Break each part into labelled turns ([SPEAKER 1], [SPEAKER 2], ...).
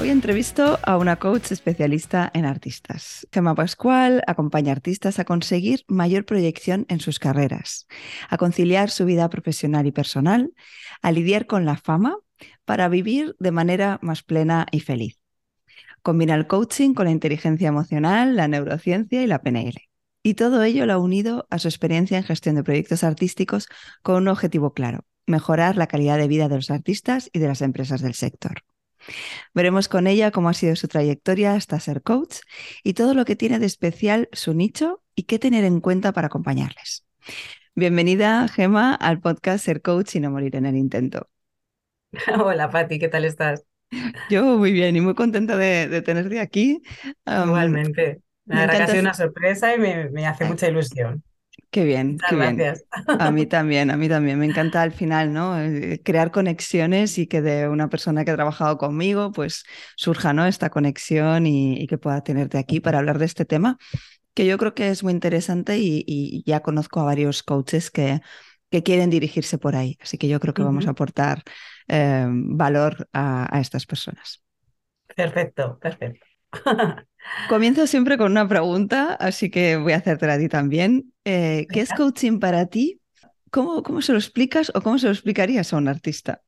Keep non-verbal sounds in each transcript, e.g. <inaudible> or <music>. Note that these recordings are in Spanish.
[SPEAKER 1] Hoy entrevisto a una coach especialista en artistas. Gemma Pascual acompaña a artistas a conseguir mayor proyección en sus carreras, a conciliar su vida profesional y personal, a lidiar con la fama para vivir de manera más plena y feliz. Combina el coaching con la inteligencia emocional, la neurociencia y la PNL. Y todo ello lo ha unido a su experiencia en gestión de proyectos artísticos con un objetivo claro, mejorar la calidad de vida de los artistas y de las empresas del sector. Veremos con ella cómo ha sido su trayectoria hasta ser coach y todo lo que tiene de especial su nicho y qué tener en cuenta para acompañarles. Bienvenida, Gema, al podcast Ser Coach y no morir en el intento. <laughs>
[SPEAKER 2] Hola, Patti, ¿qué tal estás?
[SPEAKER 1] Yo muy bien y muy contenta de, tenerte aquí.
[SPEAKER 2] Igualmente. La verdad que ha sido una sorpresa y me hace mucha ilusión.
[SPEAKER 1] Qué bien,
[SPEAKER 2] Muchas
[SPEAKER 1] qué bien.
[SPEAKER 2] gracias.
[SPEAKER 1] A mí <laughs> también, a mí también. Me encanta al final, ¿no? Eh, crear conexiones y que de una persona que ha trabajado conmigo, pues surja, ¿no? Esta conexión y, que pueda tenerte aquí para hablar de este tema, que yo creo que es muy interesante y, ya conozco a varios coaches que, que, quieren dirigirse por ahí. Así que yo creo que vamos a aportar eh, valor a estas personas.
[SPEAKER 2] Perfecto, perfecto. <laughs>
[SPEAKER 1] Comienzo siempre con una pregunta, así que voy a hacértela a ti también. Eh, ¿Qué es coaching para ti? ¿Cómo, ¿Cómo se lo explicas o cómo se lo explicarías a un artista?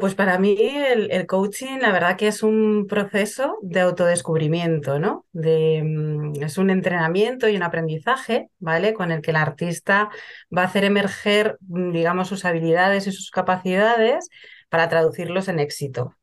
[SPEAKER 2] pues para mí el, coaching, la verdad que es un proceso de autodescubrimiento, ¿no? De, mm, es un entrenamiento y un aprendizaje, ¿vale? Con el que el artista va a hacer emerger, mm, digamos, sus habilidades y sus capacidades para traducirlos en éxito,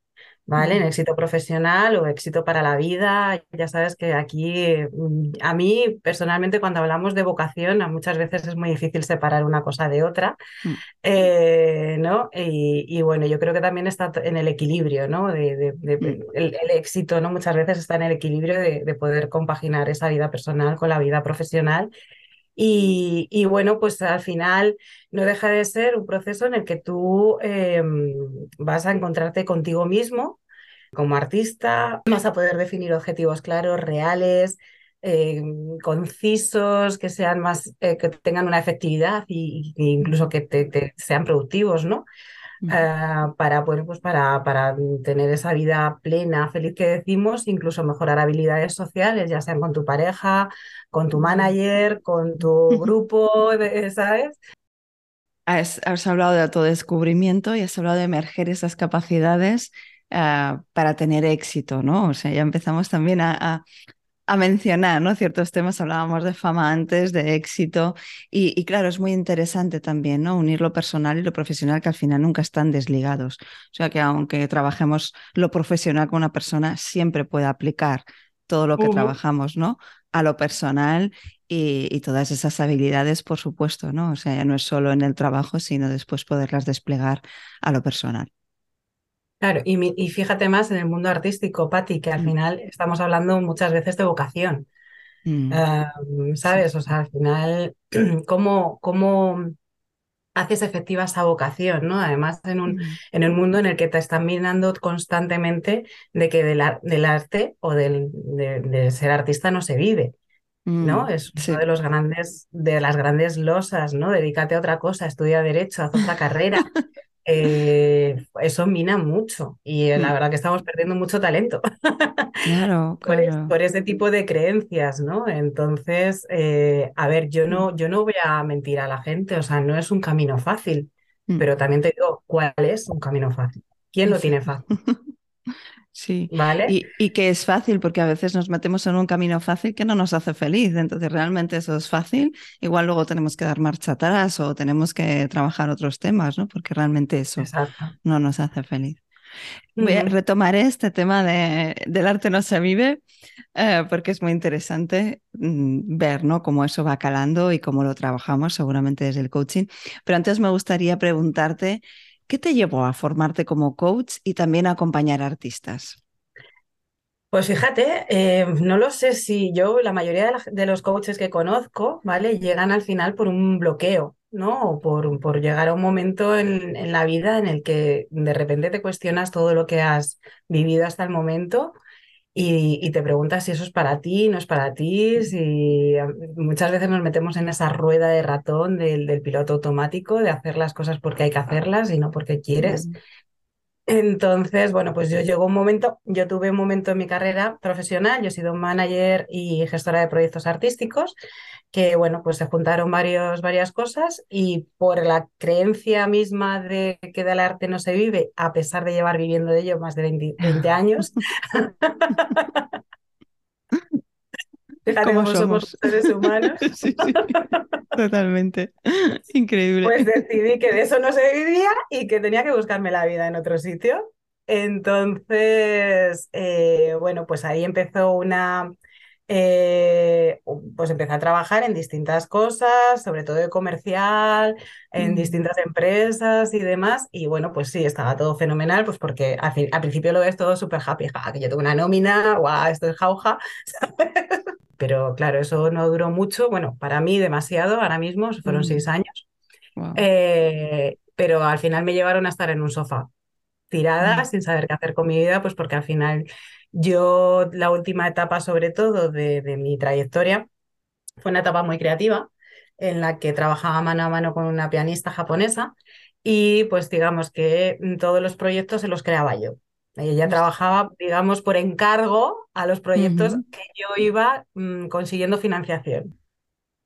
[SPEAKER 2] ¿vale? En éxito profesional o éxito para la vida. Ya sabes que aquí, mm, a mí personalmente, cuando hablamos de vocación, muchas veces es muy difícil separar una cosa de otra, mm. eh, ¿no? Y, bueno, yo creo que también está en el equilibrio, ¿no? De, mm. el, éxito, ¿no? Muchas veces está en el equilibrio de, poder compaginar esa vida personal con la vida profesional. Y, bueno, pues al final no deja de ser un proceso en el que tú em, vas a encontrarte contigo mismo como artista, vas a poder definir objetivos claros, reales, em, concisos, que sean más, eh, que tengan una efectividad e incluso que te, sean productivos, ¿no? Ah, para, pues para, para tener esa vida plena, feliz que decimos, incluso mejorar habilidades sociales, ya sean con tu pareja, con tu manager, con tu <laughs> grupo, ¿sabes?
[SPEAKER 1] Has, hablado de autodescubrimiento y has hablado de emerger esas capacidades ah, para tener éxito, ¿no? O sea, ya empezamos también a, a mencionar ¿no? ciertos temas, hablábamos de fama antes, de éxito, y, claro, es muy interesante también ¿no? unir lo personal y lo profesional, que al final nunca están desligados. O sea que aunque trabajemos lo profesional con una persona, siempre puede aplicar todo lo que trabajamos ¿no? a lo personal y, todas esas habilidades, por supuesto, ¿no? O sea, ya no es solo en el trabajo, sino después poderlas desplegar a lo personal.
[SPEAKER 2] Claro, y, fíjate más en el mundo artístico, Patti, que al mm. final estamos hablando muchas veces de vocación. Mm. ¿Sabes? O sea, al final, <clears throat> ¿cómo, cómo haces efectiva esa vocación, ¿no? Además, en un, mm. en un mundo en el que te están mirando constantemente de que del, del arte o del, de, ser artista no se vive. ¿no? Es uno de los grandes, de las grandes losas, ¿no? Dedícate a otra cosa, estudia derecho, haz otra carrera. <laughs> Eh, eso mina mucho y eh, la mm. verdad que estamos perdiendo mucho talento <laughs>
[SPEAKER 1] claro,
[SPEAKER 2] Por, ese tipo de creencias, ¿no? Entonces, eh, a ver, yo no, mm. yo no voy a mentir a la gente, o sea, no es un camino fácil, mm. pero también te digo, ¿cuál es un camino fácil? ¿Quién lo tiene fácil? <laughs>
[SPEAKER 1] Sí,
[SPEAKER 2] ¿vale?
[SPEAKER 1] y, y, que es fácil porque a veces nos metemos en un camino fácil que no nos hace feliz. Entonces, realmente eso es fácil. Igual luego tenemos que dar marcha atrás o tenemos que trabajar otros temas, ¿no? Porque realmente eso
[SPEAKER 2] Exacto.
[SPEAKER 1] no nos hace feliz. Voy a, retomaré este tema de, del arte no se vive eh, porque es muy interesante mm, ver ¿no? cómo eso va calando y cómo lo trabajamos seguramente desde el coaching. Pero antes me gustaría preguntarte, ¿qué te llevó a formarte como coach y también a acompañar artistas?
[SPEAKER 2] Pues fíjate, eh, no lo sé si yo, la mayoría de, los coaches que conozco, ¿vale? Llegan al final por un bloqueo, ¿no? O por, por llegar a un momento en, en, la vida en el que de repente te cuestionas todo lo que has vivido hasta el momento y, y te preguntas si eso es para ti, no es para ti, si muchas veces nos metemos en esa rueda de ratón del, del piloto automático, de hacer las cosas porque hay que hacerlas y no porque quieres. Mm. Entonces, bueno, pues yo llegó un momento, yo tuve un momento en mi carrera profesional, yo he sido manager y gestora de proyectos artísticos, que bueno, pues se juntaron varios, varias cosas y por la creencia misma de que del arte no se vive, a pesar de llevar viviendo de ello más de 20, 20 <laughs> años. <laughs> Cómo somos? seres humanos. <laughs>
[SPEAKER 1] sí, sí. Totalmente. Increíble.
[SPEAKER 2] Pues decidí que de eso no se vivía y que tenía que buscarme la vida en otro sitio. Entonces, eh, bueno, pues ahí empezó una, eh, pues empecé a trabajar en distintas cosas, sobre todo de comercial, en mm. distintas empresas y demás. Y bueno, pues sí, estaba todo fenomenal, pues porque al, fin, al principio lo ves todo súper happy, ja, que yo tengo una nómina, guau, esto es jauja, <laughs> ¿sabes? Pero claro, eso no duró mucho, bueno, para mí demasiado, ahora mismo fueron mm. seis años. Wow. Eh, pero al final me llevaron a estar en un sofá, tirada, mm. sin saber qué hacer con mi vida, pues porque al final yo, la última etapa, sobre todo, de, de, mi trayectoria, fue una etapa muy creativa, en la que trabajaba mano a mano con una pianista japonesa y pues digamos que todos los proyectos se los creaba yo. Ella trabajaba, digamos, por encargo a los proyectos uh -huh. que yo iba mmm, consiguiendo financiación.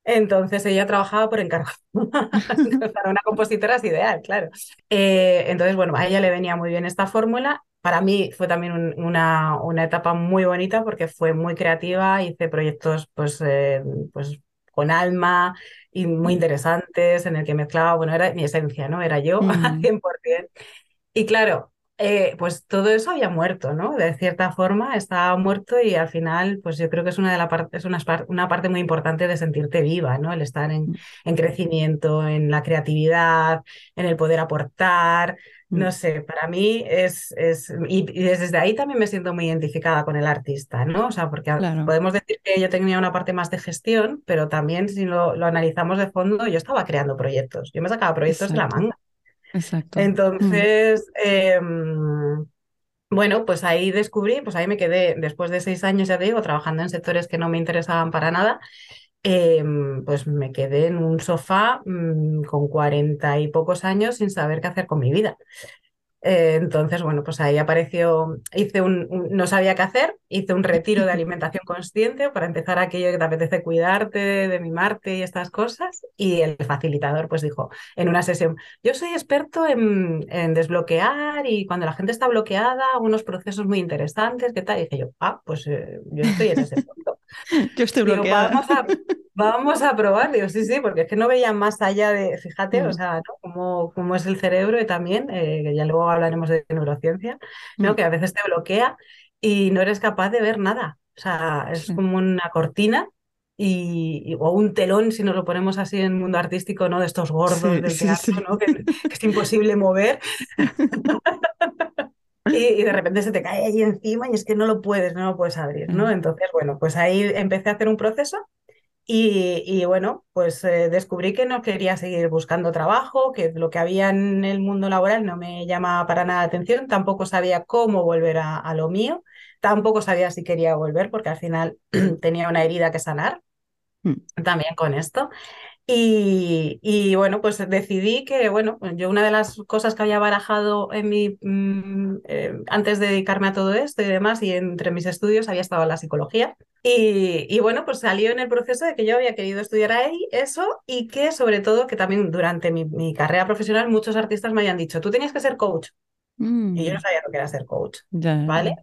[SPEAKER 2] Entonces ella trabajaba por encargo. <laughs> Para una compositora es ideal, claro. Eh, entonces, bueno, a ella le venía muy bien esta fórmula. Para mí fue también un, una, una, etapa muy bonita porque fue muy creativa, hice proyectos pues, eh, pues con alma y muy interesantes en el que mezclaba, bueno, era mi esencia, ¿no? Era yo <laughs> mm. al 100%. Y claro, eh, pues todo eso había muerto, ¿no? De cierta forma estaba muerto y al final, pues yo creo que es una, de la par es una, una, parte muy importante de sentirte viva, ¿no? El estar en, en, crecimiento, en la creatividad, en el poder aportar, no sé, para mí es, es y, y, desde ahí también me siento muy identificada con el artista, ¿no? O sea, porque claro. podemos decir que yo tenía una parte más de gestión, pero también si lo, lo analizamos de fondo, yo estaba creando proyectos, yo me sacaba proyectos Exacto. de la manga.
[SPEAKER 1] Exacto.
[SPEAKER 2] Entonces, mm. eh, bueno, pues ahí descubrí, pues ahí me quedé después de seis años, ya te digo, trabajando en sectores que no me interesaban para nada. Eh, pues me quedé en un sofá mmm, con cuarenta y pocos años sin saber qué hacer con mi vida. Eh, entonces, bueno, pues ahí apareció, hice un, un, no sabía qué hacer, hice un retiro de <laughs> alimentación consciente para empezar aquello que te apetece cuidarte, de, de mimarte y estas cosas. Y el facilitador pues dijo en una sesión, yo soy experto en, en desbloquear y cuando la gente está bloqueada, unos procesos muy interesantes, ¿qué tal? Y dije yo, ah, pues eh, yo estoy en ese <laughs> punto. <laughs>
[SPEAKER 1] yo estoy bloqueada.
[SPEAKER 2] Digo, vamos, a, <laughs> vamos a probar, digo, sí, sí, porque es que no veía más allá de, fíjate, mm. o sea, ¿no? cómo, cómo es el cerebro y también, eh, que ya luego hablaremos de neurociencia, ¿no? Mm. que a veces te bloquea y no eres capaz de ver nada. O sea, es sí. como una cortina y, y, o un telón, si nos lo ponemos así en el mundo artístico, ¿no? De estos gordos sí, del teatro, ¿no? Que, que, es imposible mover. <laughs> y, y, de repente se te cae ahí encima y es que no lo puedes, no lo puedes abrir, ¿no? Entonces, bueno, pues ahí empecé a hacer un proceso y, y, bueno, pues eh, descubrí que no quería seguir buscando trabajo, que lo que había en el mundo laboral no me llamaba para nada la atención, tampoco sabía cómo volver a, a, lo mío, tampoco sabía si quería volver porque al final <clears throat> tenía una herida que sanar mm. también con esto. Y, y, bueno, pues decidí que, bueno, yo una de las cosas que había barajado en mi, mmm, eh, antes de dedicarme a todo esto y demás, y entre mis estudios había estado la psicología. Y, y, bueno, pues salió en el proceso de que yo había querido estudiar ahí eso y que sobre todo que también durante mi, mi carrera profesional muchos artistas me habían dicho, tú tenías que ser coach. Mm. Y yo no sabía lo que era ser coach,
[SPEAKER 1] ya.
[SPEAKER 2] ¿vale?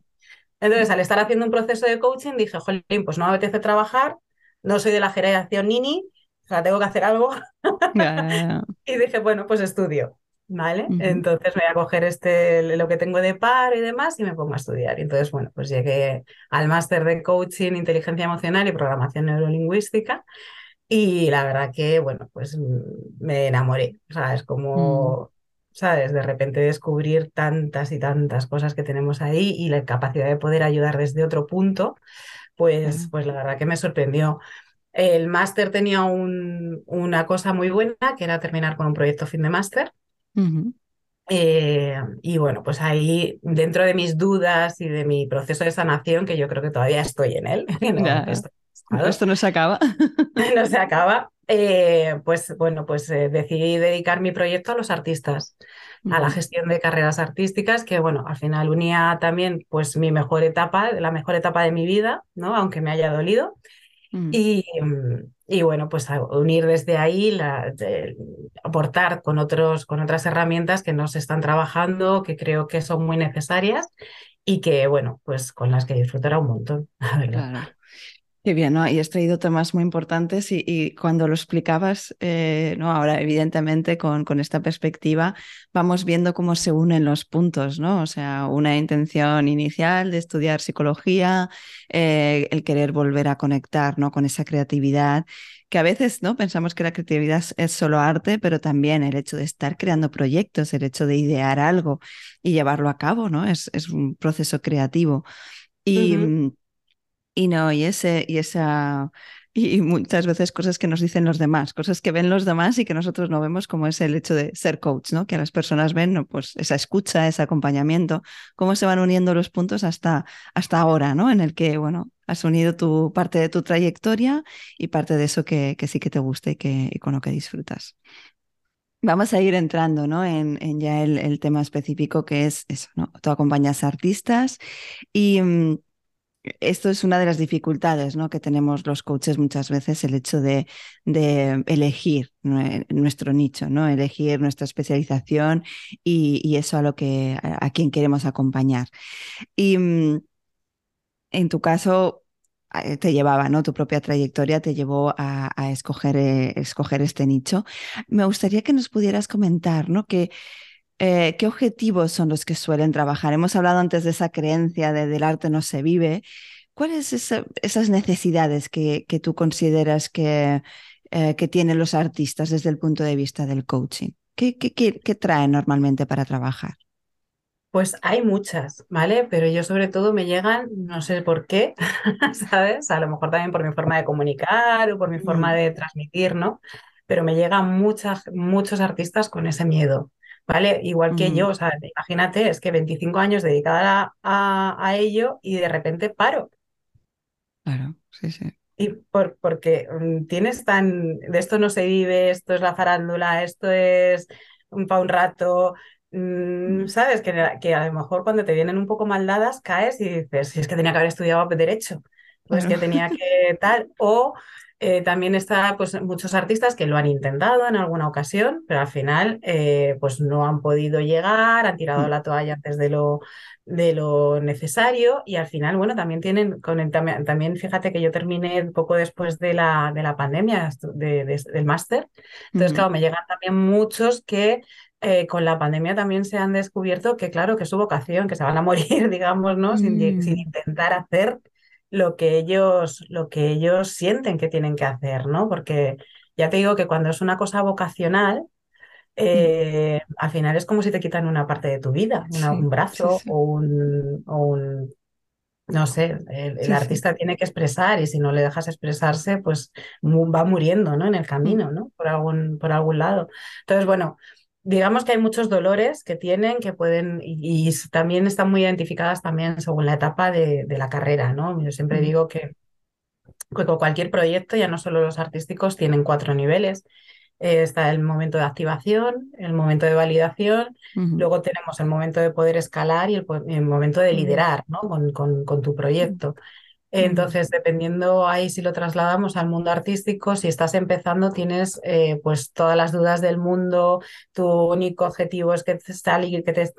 [SPEAKER 2] Entonces, al estar haciendo un proceso de coaching, dije, jolín, pues no me apetece trabajar, no soy de la generación Nini, sea, tengo que hacer algo. <laughs> y dije, bueno, pues estudio. ¿Vale? Entonces voy a coger este, lo que tengo de par y demás y me pongo a estudiar. Y entonces, bueno, pues llegué al máster de coaching, inteligencia emocional y programación neurolingüística. Y la verdad que, bueno, pues me enamoré. O sea, es como, mm. ¿sabes? De repente descubrir tantas y tantas cosas que tenemos ahí y la capacidad de poder ayudar desde otro punto, pues, pues la verdad que me sorprendió. El máster tenía un, una cosa muy buena, que era terminar con un proyecto fin de máster. Eh, y bueno, pues ahí dentro de mis dudas y de mi proceso de sanación, que yo creo que todavía estoy en él, <laughs>
[SPEAKER 1] esto no se acaba. <laughs>
[SPEAKER 2] no se acaba, eh, pues bueno, pues eh, decidí dedicar mi proyecto a los artistas, a la gestión de carreras artísticas, que bueno, al final unía también pues mi mejor etapa, la mejor etapa de mi vida, ¿no? Aunque me haya dolido. Y, y bueno, pues unir desde ahí, la, aportar con, otros, con otras herramientas que nos están trabajando, que creo que son muy necesarias y que, bueno, pues con las que disfrutará un montón, <laughs> Claro.
[SPEAKER 1] Qué bien, ¿no? Y has traído temas muy importantes y, cuando lo explicabas, eh, ¿no? Ahora, evidentemente, con, con, esta perspectiva, vamos viendo cómo se unen los puntos, ¿no? O sea, una intención inicial de estudiar psicología, eh, el querer volver a conectar, ¿no? Con esa creatividad, que a veces, ¿no? Pensamos que la creatividad es solo arte, pero también el hecho de estar creando proyectos, el hecho de idear algo y llevarlo a cabo, ¿no? Es, es un proceso creativo. Y. Y no, y ese, y esa, y, muchas veces cosas que nos dicen los demás, cosas que ven los demás y que nosotros no vemos, como es el hecho de ser coach, ¿no? Que las personas ven, pues esa escucha, ese acompañamiento, cómo se van uniendo los puntos hasta, hasta ahora, ¿no? En el que, bueno, has unido tu parte de tu trayectoria y parte de eso que, que sí que te gusta y, que, con lo que disfrutas. Vamos a ir entrando ¿no? en, en ya el, el, tema específico que es eso, ¿no? Tú acompañas a artistas y mm, esto es una de las dificultades ¿no? que tenemos los coaches muchas veces, el hecho de, elegir nuestro nicho, ¿no? elegir nuestra especialización y, eso a lo que a, quien queremos acompañar. Y mm, en tu caso eh, te llevaba, ¿no? Tu propia trayectoria te llevó a, escoger, eh, escoger este nicho. Me gustaría que nos pudieras comentar, ¿no? Que eh, ¿qué objetivos son los que suelen trabajar? Hemos hablado antes de esa creencia de del arte no se vive. ¿Cuáles son esas necesidades que, que tú consideras que, eh, que, tienen los artistas desde el punto de vista del coaching? ¿Qué, qué, qué traen normalmente para trabajar?
[SPEAKER 2] Pues hay muchas, ¿vale? Pero yo sobre todo me llegan, no sé por qué, <laughs> ¿sabes? A lo mejor también por mi forma de comunicar o por mi forma mm. de transmitir, ¿no? Pero me llegan muchas, muchos artistas con ese miedo, ¿vale? Igual que yo, o sea, imagínate, es que 25 años dedicada a, ello y de repente paro.
[SPEAKER 1] Claro, sí, sí.
[SPEAKER 2] Y por, porque mm, tienes tan, de esto no se vive, esto es la farándula, esto es para un rato, mm, ¿sabes? Que, que, a lo mejor cuando te vienen un poco mal dadas caes y dices, si es que tenía que haber estudiado derecho, pues que tenía que tal, o eh, también está pues, muchos artistas que lo han intentado en alguna ocasión, pero al final eh, pues no han podido llegar, han tirado mm. la toalla antes de lo, de lo necesario y al final, bueno, también tienen, con el, también, fíjate que yo terminé poco después de la, de la pandemia del máster, entonces claro, me llegan también muchos que eh, con la pandemia también se han descubierto que, claro, que es su vocación, que se van a <laughs> morir, digamos, ¿no? sin, sin, mm. intentar hacer lo que ellos, lo que ellos sienten que tienen que hacer, ¿no? Porque ya te digo que cuando es una cosa vocacional, mm. eh, al final es como si te quitan una parte de tu vida, un brazo O, un, un, no sé, el, artista tiene que expresar y si no le dejas expresarse, pues va muriendo, ¿no? En el mm. camino, ¿no? Por algún, por algún lado. Entonces, bueno, digamos que hay muchos dolores que tienen que pueden y, también están muy identificadas también según la etapa de, la carrera, ¿no? Yo siempre digo que, con cualquier proyecto, ya no solo los artísticos, tienen cuatro niveles. Eh, está el momento de activación, el momento de validación, luego tenemos el momento de poder escalar y el, momento de liderar ¿no? con, con, tu proyecto. Entonces, dependiendo ahí si lo trasladamos al mundo artístico, si estás empezando, tienes eh, pues todas las dudas del mundo, tu único objetivo es que te, que, te,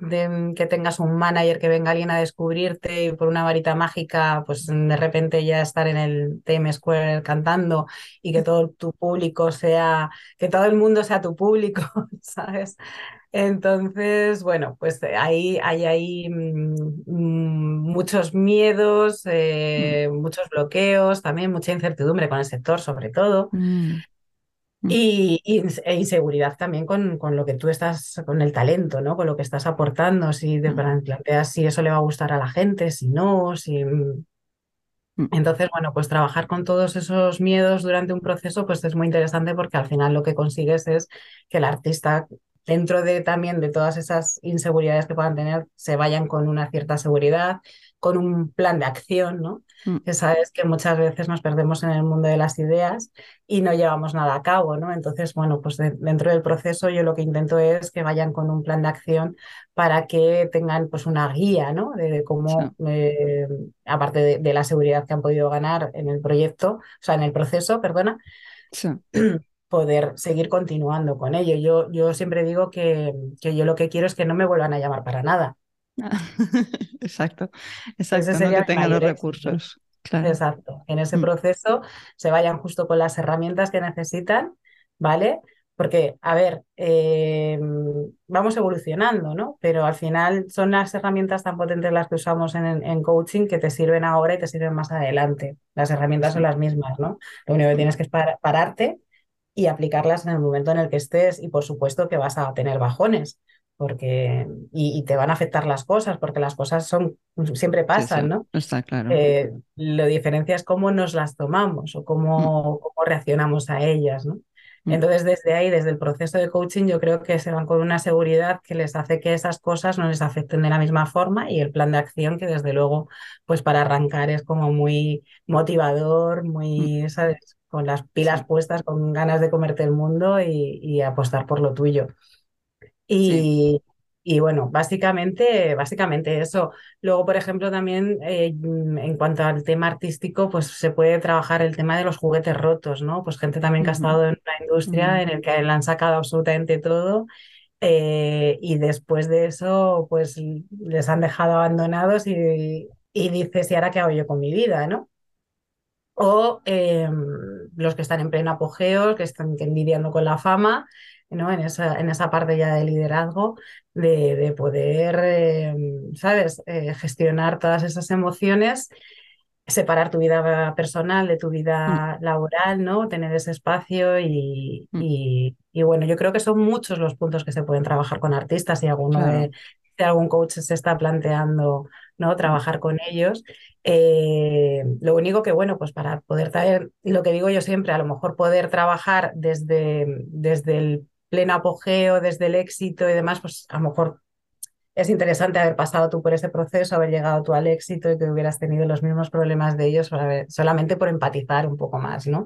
[SPEAKER 2] que tengas un manager, que venga alguien a descubrirte y por una varita mágica, pues de repente ya estar en el Times Square cantando y que todo tu público sea, que todo el mundo sea tu público, <laughs> ¿sabes? Entonces, bueno, pues eh, ahí hay ahí mm, mm, muchos miedos, eh, muchos bloqueos, también mucha incertidumbre con el sector, sobre todo.
[SPEAKER 1] Mm.
[SPEAKER 2] Y, e inseguridad también con, con, lo que tú estás, con el talento, ¿no? Con lo que estás aportando, si te planteas si eso le va a gustar a la gente, si no, si... Entonces, bueno, pues trabajar con todos esos miedos durante un proceso, pues es muy interesante porque al final lo que consigues es que el artista dentro de también de todas esas inseguridades que puedan tener, se vayan con una cierta seguridad, con un plan de acción, ¿no? Mm. Que sabes que muchas veces nos perdemos en el mundo de las ideas y no llevamos nada a cabo, ¿no? Entonces, bueno, pues dentro del proceso yo lo que intento es que vayan con un plan de acción para que tengan pues una guía, ¿no? De, cómo, eh, aparte de, de, la seguridad que han podido ganar en el proyecto, o sea, en el proceso, perdona, sí. <clears throat> poder seguir continuando con ello. Yo, yo siempre digo que, que, yo lo que quiero es que no me vuelvan a llamar para nada. <laughs>
[SPEAKER 1] exacto, exacto, no que tengan los recursos.
[SPEAKER 2] Exacto, en ese mm. proceso se vayan justo con las herramientas que necesitan, ¿vale? Porque, a ver, eh, vamos evolucionando, ¿no? Pero al final son las herramientas tan potentes las que usamos en, en, coaching que te sirven ahora y te sirven más adelante. Las herramientas son las mismas, ¿no? Lo único que tienes que es pararte y aplicarlas en el momento en el que estés y por supuesto que vas a tener bajones porque y, te van a afectar las cosas porque las cosas son siempre pasan, ¿no?
[SPEAKER 1] Está claro.
[SPEAKER 2] Eh, lo diferencia es cómo nos las tomamos o cómo, mm. cómo reaccionamos a ellas, ¿no? Mm. Entonces, desde ahí, desde el proceso de coaching, yo creo que se van con una seguridad que les hace que esas cosas no les afecten de la misma forma y el plan de acción que desde luego, pues para arrancar es como muy motivador, muy, mm. ¿sabes? con las pilas puestas, con ganas de comerte el mundo y, apostar por lo tuyo. Y, y, bueno, básicamente, básicamente eso. Luego, por ejemplo, también eh, en cuanto al tema artístico, pues se puede trabajar el tema de los juguetes rotos, ¿no? Pues gente también que ha estado en una industria en el que le han sacado absolutamente todo. Eh, y después de eso, pues les han dejado abandonados y, y dices, ¿y ahora qué hago yo con mi vida? ¿no? o em, los que están en pleno apogeo, que están envidiando con la fama, ¿no? En esa, en esa parte ya de liderazgo, de, de poder, em, ¿sabes?, eh, gestionar todas esas emociones, separar tu vida personal de tu vida mm. laboral, ¿no? Tener ese espacio y, mm. y, y, bueno, yo creo que son muchos los puntos que se pueden trabajar con artistas y alguno de, algún coach se está planteando ¿no? trabajar con ellos. Eh, lo único que, bueno, pues para poder traer, lo que digo yo siempre, a lo mejor poder trabajar desde, desde el pleno apogeo, desde el éxito y demás, pues a lo mejor es interesante haber pasado tú por ese proceso, haber llegado tú al éxito y que hubieras tenido los mismos problemas de ellos solamente por empatizar un poco más, ¿no?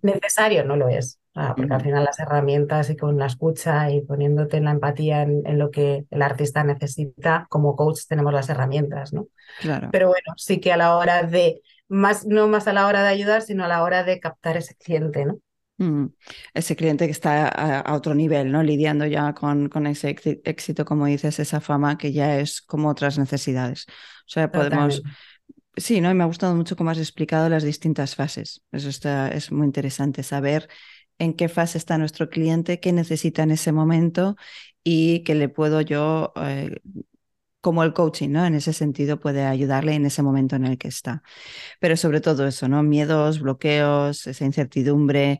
[SPEAKER 2] Necesario no lo es, porque al final las herramientas y con la escucha y poniéndote en la empatía en, lo que el artista necesita, como coach tenemos las herramientas, ¿no?
[SPEAKER 1] Claro.
[SPEAKER 2] Pero bueno, sí que a la hora de, más, no más a la hora de ayudar, sino a la hora de captar ese cliente, ¿no?
[SPEAKER 1] Mm, ese cliente que está a, otro nivel, ¿no? Lidiando ya con, con, ese éxito, como dices, esa fama que ya es como otras necesidades. O sea, podemos... Sí, ¿no? Y me ha gustado mucho cómo has explicado las distintas fases. Eso está, es muy interesante saber en qué fase está nuestro cliente, qué necesita en ese momento y qué le puedo yo, eh, como el coaching, ¿no? En ese sentido puede ayudarle en ese momento en el que está. Pero sobre todo eso, ¿no? Miedos, bloqueos, esa incertidumbre.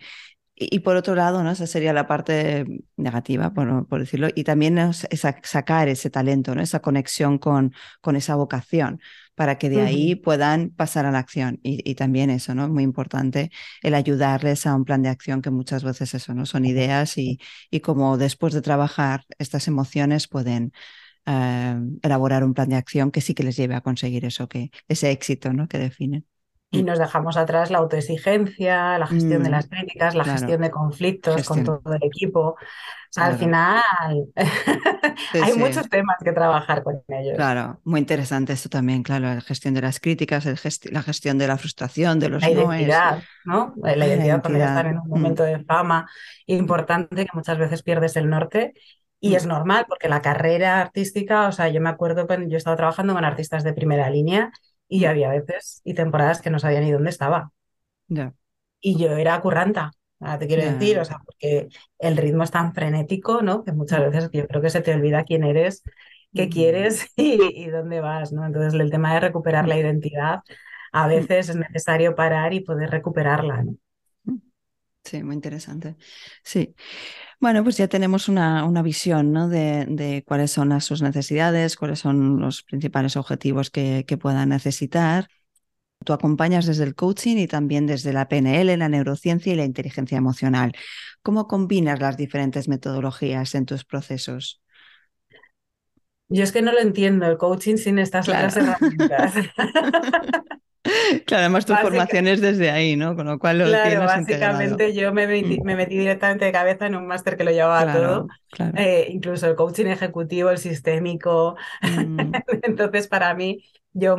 [SPEAKER 1] Y, por otro lado, ¿no? Esa sería la parte negativa, por, por decirlo, y también es sacar ese talento, ¿no? Esa conexión con, con esa vocación para que de ahí puedan pasar a la acción. Y, también eso, ¿no? Muy importante el ayudarles a un plan de acción que muchas veces eso, ¿no? Son ideas y, y como después de trabajar estas emociones pueden eh, elaborar un plan de acción que sí que les lleve a conseguir eso, que ese éxito, ¿no? Que definen.
[SPEAKER 2] Y
[SPEAKER 1] Mm.
[SPEAKER 2] nos dejamos atrás la autoexigencia, la gestión de
[SPEAKER 1] Mm,
[SPEAKER 2] las críticas, la
[SPEAKER 1] claro.
[SPEAKER 2] gestión de conflictos con
[SPEAKER 1] Gestión.
[SPEAKER 2] todo el equipo. O sea, al
[SPEAKER 1] Claro.
[SPEAKER 2] final
[SPEAKER 1] Sí, <laughs>
[SPEAKER 2] hay
[SPEAKER 1] sí.
[SPEAKER 2] muchos temas que trabajar con ellos.
[SPEAKER 1] Claro, muy interesante esto también, claro, la gestión de las críticas, el gesti- la gestión de la frustración, de los
[SPEAKER 2] La identidad, ¿no? La
[SPEAKER 1] Ay, la
[SPEAKER 2] identidad cuando ya están
[SPEAKER 1] identidad.
[SPEAKER 2] en un
[SPEAKER 1] Mm,
[SPEAKER 2] momento de fama importante que muchas veces pierdes el norte y
[SPEAKER 1] mm,
[SPEAKER 2] es normal porque la carrera artística, o sea, yo me acuerdo cuando yo estaba trabajando con artistas de primera línea y
[SPEAKER 1] mm,
[SPEAKER 2] había veces y temporadas que no sabía ni dónde estaba y yo era curranta. Te quiero decir, o sea, porque el ritmo es tan frenético, ¿no? Que muchas
[SPEAKER 1] mm,
[SPEAKER 2] veces yo creo que se te olvida quién eres, qué
[SPEAKER 1] mm,
[SPEAKER 2] quieres <laughs> y, y dónde vas, ¿no? Entonces, el tema de recuperar la identidad, a veces es necesario parar y poder recuperarla, ¿no?
[SPEAKER 1] Sí, muy interesante. Sí. Bueno, pues ya tenemos una, una visión, ¿no? de, de cuáles son las, sus necesidades, cuáles son los principales objetivos que, que puedan necesitar. Tú acompañas desde el coaching y también desde la PNL, la neurociencia y la inteligencia emocional. ¿Cómo combinas las diferentes metodologías en tus procesos?
[SPEAKER 2] Yo es que no lo entiendo, el coaching sin estas otras
[SPEAKER 1] Claro.
[SPEAKER 2] herramientas. <laughs> <laughs>
[SPEAKER 1] Claro, además tu
[SPEAKER 2] Básica-
[SPEAKER 1] formación es desde ahí, ¿no? Con lo cual lo
[SPEAKER 2] Claro,
[SPEAKER 1] tienes integrado.
[SPEAKER 2] básicamente yo me metí,
[SPEAKER 1] Mm,
[SPEAKER 2] me metí directamente de cabeza en un máster que lo llevaba todo,
[SPEAKER 1] claro.
[SPEAKER 2] eh, incluso el coaching ejecutivo, el sistémico.
[SPEAKER 1] Mm, <laughs>
[SPEAKER 2] Entonces, para mí, yo